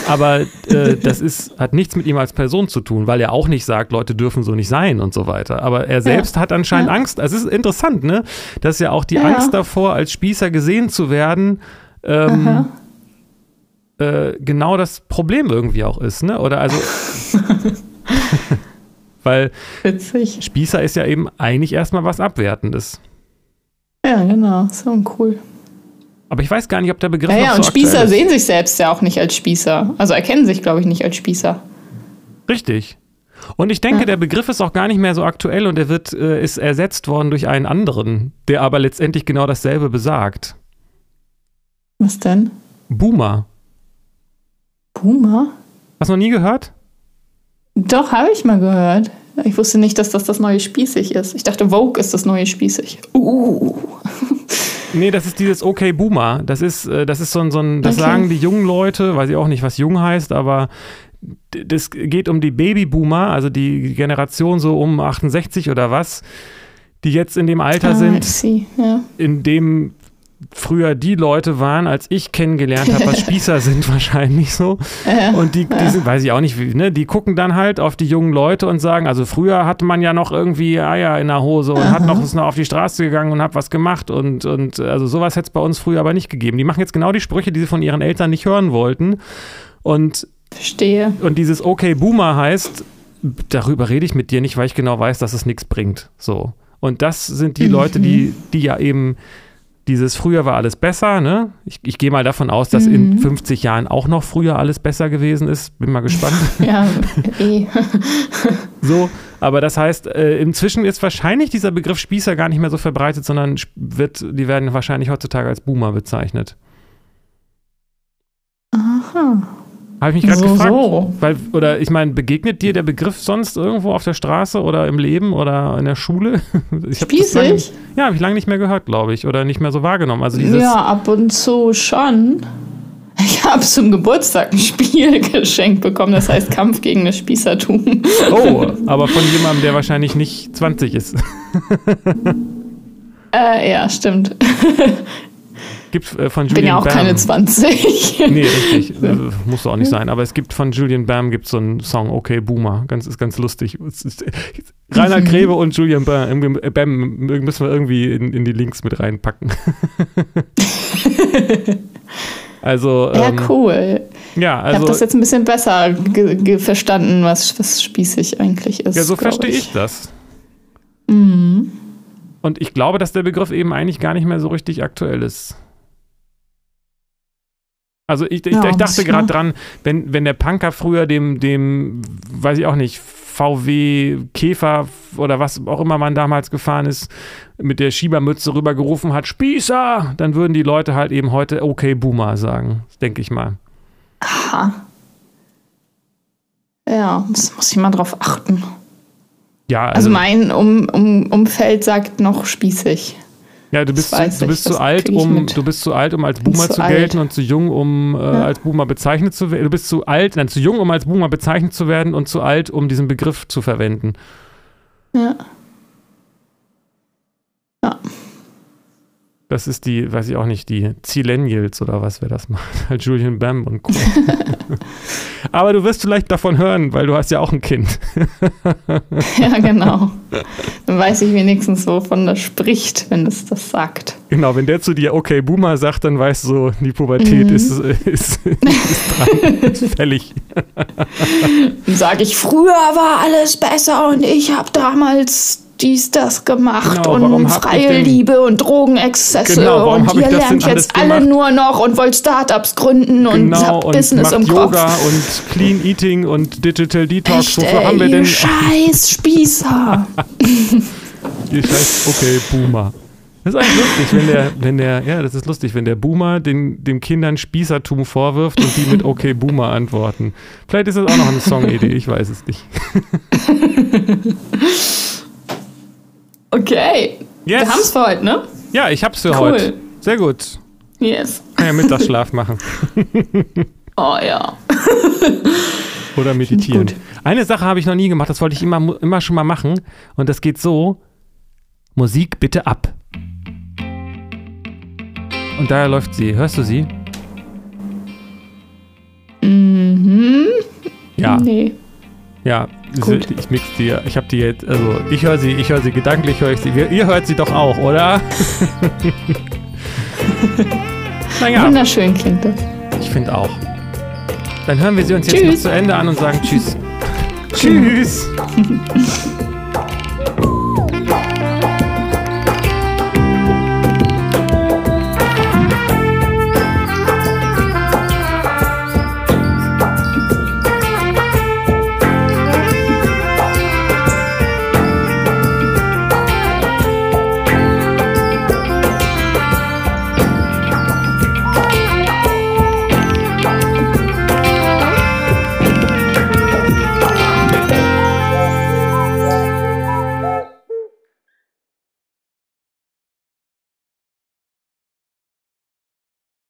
Aber äh, das ist, hat nichts mit ihm als Person zu tun, weil er auch nicht sagt, Leute dürfen so nicht sein und so weiter. Aber er selbst ja. hat anscheinend ja. Angst. Also es ist interessant, ne? Dass ja auch die ja. Angst davor, als Spießer gesehen zu werden, ähm, äh, genau das Problem irgendwie auch ist, ne? Oder also. Weil Witzig. Spießer ist ja eben eigentlich erstmal was Abwertendes. Ja, genau. So cool. Aber ich weiß gar nicht, ob der Begriff. Ja, ja noch so und Spießer sehen sich selbst ja auch nicht als Spießer. Also erkennen sich, glaube ich, nicht als Spießer. Richtig. Und ich denke, ja. der Begriff ist auch gar nicht mehr so aktuell und er wird, äh, ist ersetzt worden durch einen anderen, der aber letztendlich genau dasselbe besagt. Was denn? Boomer. Boomer? Hast du noch nie gehört? Doch, habe ich mal gehört. Ich wusste nicht, dass das das neue Spießig ist. Ich dachte, Vogue ist das neue Spießig. Uh. Nee, das ist dieses Okay Boomer. Das ist, äh, das ist so ein, so ein das okay. sagen die jungen Leute, weiß ich auch nicht, was jung heißt, aber das geht um die Babyboomer, also die Generation so um 68 oder was. die jetzt in dem Alter ah, sind, ja. in dem früher die Leute waren, als ich kennengelernt habe, was Spießer sind wahrscheinlich so. Ja, und die, die sind, weiß ich auch nicht, wie, ne? die gucken dann halt auf die jungen Leute und sagen, also früher hatte man ja noch irgendwie Eier in der Hose und Aha. hat noch, ist noch auf die Straße gegangen und hat was gemacht und, und also sowas hätte es bei uns früher aber nicht gegeben. Die machen jetzt genau die Sprüche, die sie von ihren Eltern nicht hören wollten. Und Verstehe. Und dieses Okay Boomer heißt, darüber rede ich mit dir nicht, weil ich genau weiß, dass es nichts bringt. So. Und das sind die mhm. Leute, die, die ja eben dieses früher war alles besser, ne? Ich, ich gehe mal davon aus, dass mhm. in 50 Jahren auch noch früher alles besser gewesen ist. Bin mal gespannt. ja, eh. so, aber das heißt, äh, inzwischen ist wahrscheinlich dieser Begriff Spießer gar nicht mehr so verbreitet, sondern wird, die werden wahrscheinlich heutzutage als Boomer bezeichnet. Aha. Habe ich mich gerade so, gefragt. So. Weil, oder ich meine, begegnet dir der Begriff sonst irgendwo auf der Straße oder im Leben oder in der Schule? Ich hab Spießig? Lange, ja, habe ich lange nicht mehr gehört, glaube ich. Oder nicht mehr so wahrgenommen. Also dieses ja, ab und zu schon. Ich habe zum Geburtstag ein Spiel geschenkt bekommen, das heißt Kampf gegen das Spießertum. Oh, aber von jemandem, der wahrscheinlich nicht 20 ist. äh, ja, stimmt. Gibt äh, von Julian Bin ja auch Bam, keine 20. nee, richtig. Äh, muss auch nicht sein. Aber es gibt von Julian Bam gibt so einen Song, Okay Boomer. Ganz, ist ganz lustig. Ist, Rainer Grebe und Julian Bam, äh, Bam müssen wir irgendwie in, in die Links mit reinpacken. also. Ja, ähm, cool. Ja, also, ich habe das jetzt ein bisschen besser verstanden, was, was spießig eigentlich ist. Ja, so verstehe ich. ich das. Mhm. Und ich glaube, dass der Begriff eben eigentlich gar nicht mehr so richtig aktuell ist. Also ich, ich, ja, ich dachte gerade dran, wenn, wenn der Punker früher dem, dem, weiß ich auch nicht, VW Käfer oder was auch immer man damals gefahren ist, mit der Schiebermütze rübergerufen hat, Spießer, dann würden die Leute halt eben heute okay Boomer sagen, denke ich mal. Aha. Ja, das muss ich mal drauf achten. Ja, also, also mein um, um, Umfeld sagt noch spießig. Ja, du bist, zu, du bist zu alt, um du bist zu alt, um als Boomer zu, gelten alt. und zu jung, um äh, ja. als Boomer bezeichnet zu werden. Du bist zu alt, nein, zu jung, um als Boomer bezeichnet zu werden und zu alt, um diesen Begriff zu verwenden. Ja. Ja. Das ist die, weiß ich auch nicht, die Zillennials oder was, wer das macht. Julian Bam und Co. Aber du wirst vielleicht davon hören, weil du hast ja auch ein Kind. ja, genau. Dann weiß ich wenigstens, wovon das spricht, wenn es das sagt. Genau, wenn der zu dir okay Boomer sagt, dann weißt du so, die Pubertät mhm. ist, ist, ist, dran, ist fällig. Dann sage ich, früher war alles besser und ich habe damals dies, das gemacht genau, und freie Liebe und Drogenexzesse genau, und ihr lernt jetzt alle gemacht? nur noch und wollt Startups gründen genau, und habt und Business im Yoga Kopf. und Clean Eating und Digital Detox. Echt, Wofür ey, haben wir denn? Scheiß Spießer. ihr scheiß, okay, Boomer. Das ist eigentlich lustig, wenn der, wenn der, ja, das ist lustig, wenn der Boomer den, den Kindern Spießertum vorwirft und die mit Okay Boomer antworten. Vielleicht ist das auch noch eine Songidee, ich weiß es nicht. Okay. Yes. Wir haben es für heute, ne? Ja, ich hab's für cool. heute. Sehr gut. Yes. Kann ja Mittagsschlaf machen. oh ja. Oder meditieren. Eine Sache habe ich noch nie gemacht, das wollte ich immer, immer schon mal machen. Und das geht so: Musik bitte ab. Und daher läuft sie. Hörst du sie? Mhm. Ja. Nee. Ja, Gut. ich mix die, ich habe die jetzt, also ich höre sie, ich höre sie gedanklich, höre ich sie. Ihr hört sie doch auch, oder? naja. Wunderschön klingt das. Ich finde auch. Dann hören wir sie uns tschüss. jetzt noch zu Ende an und sagen Tschüss. tschüss.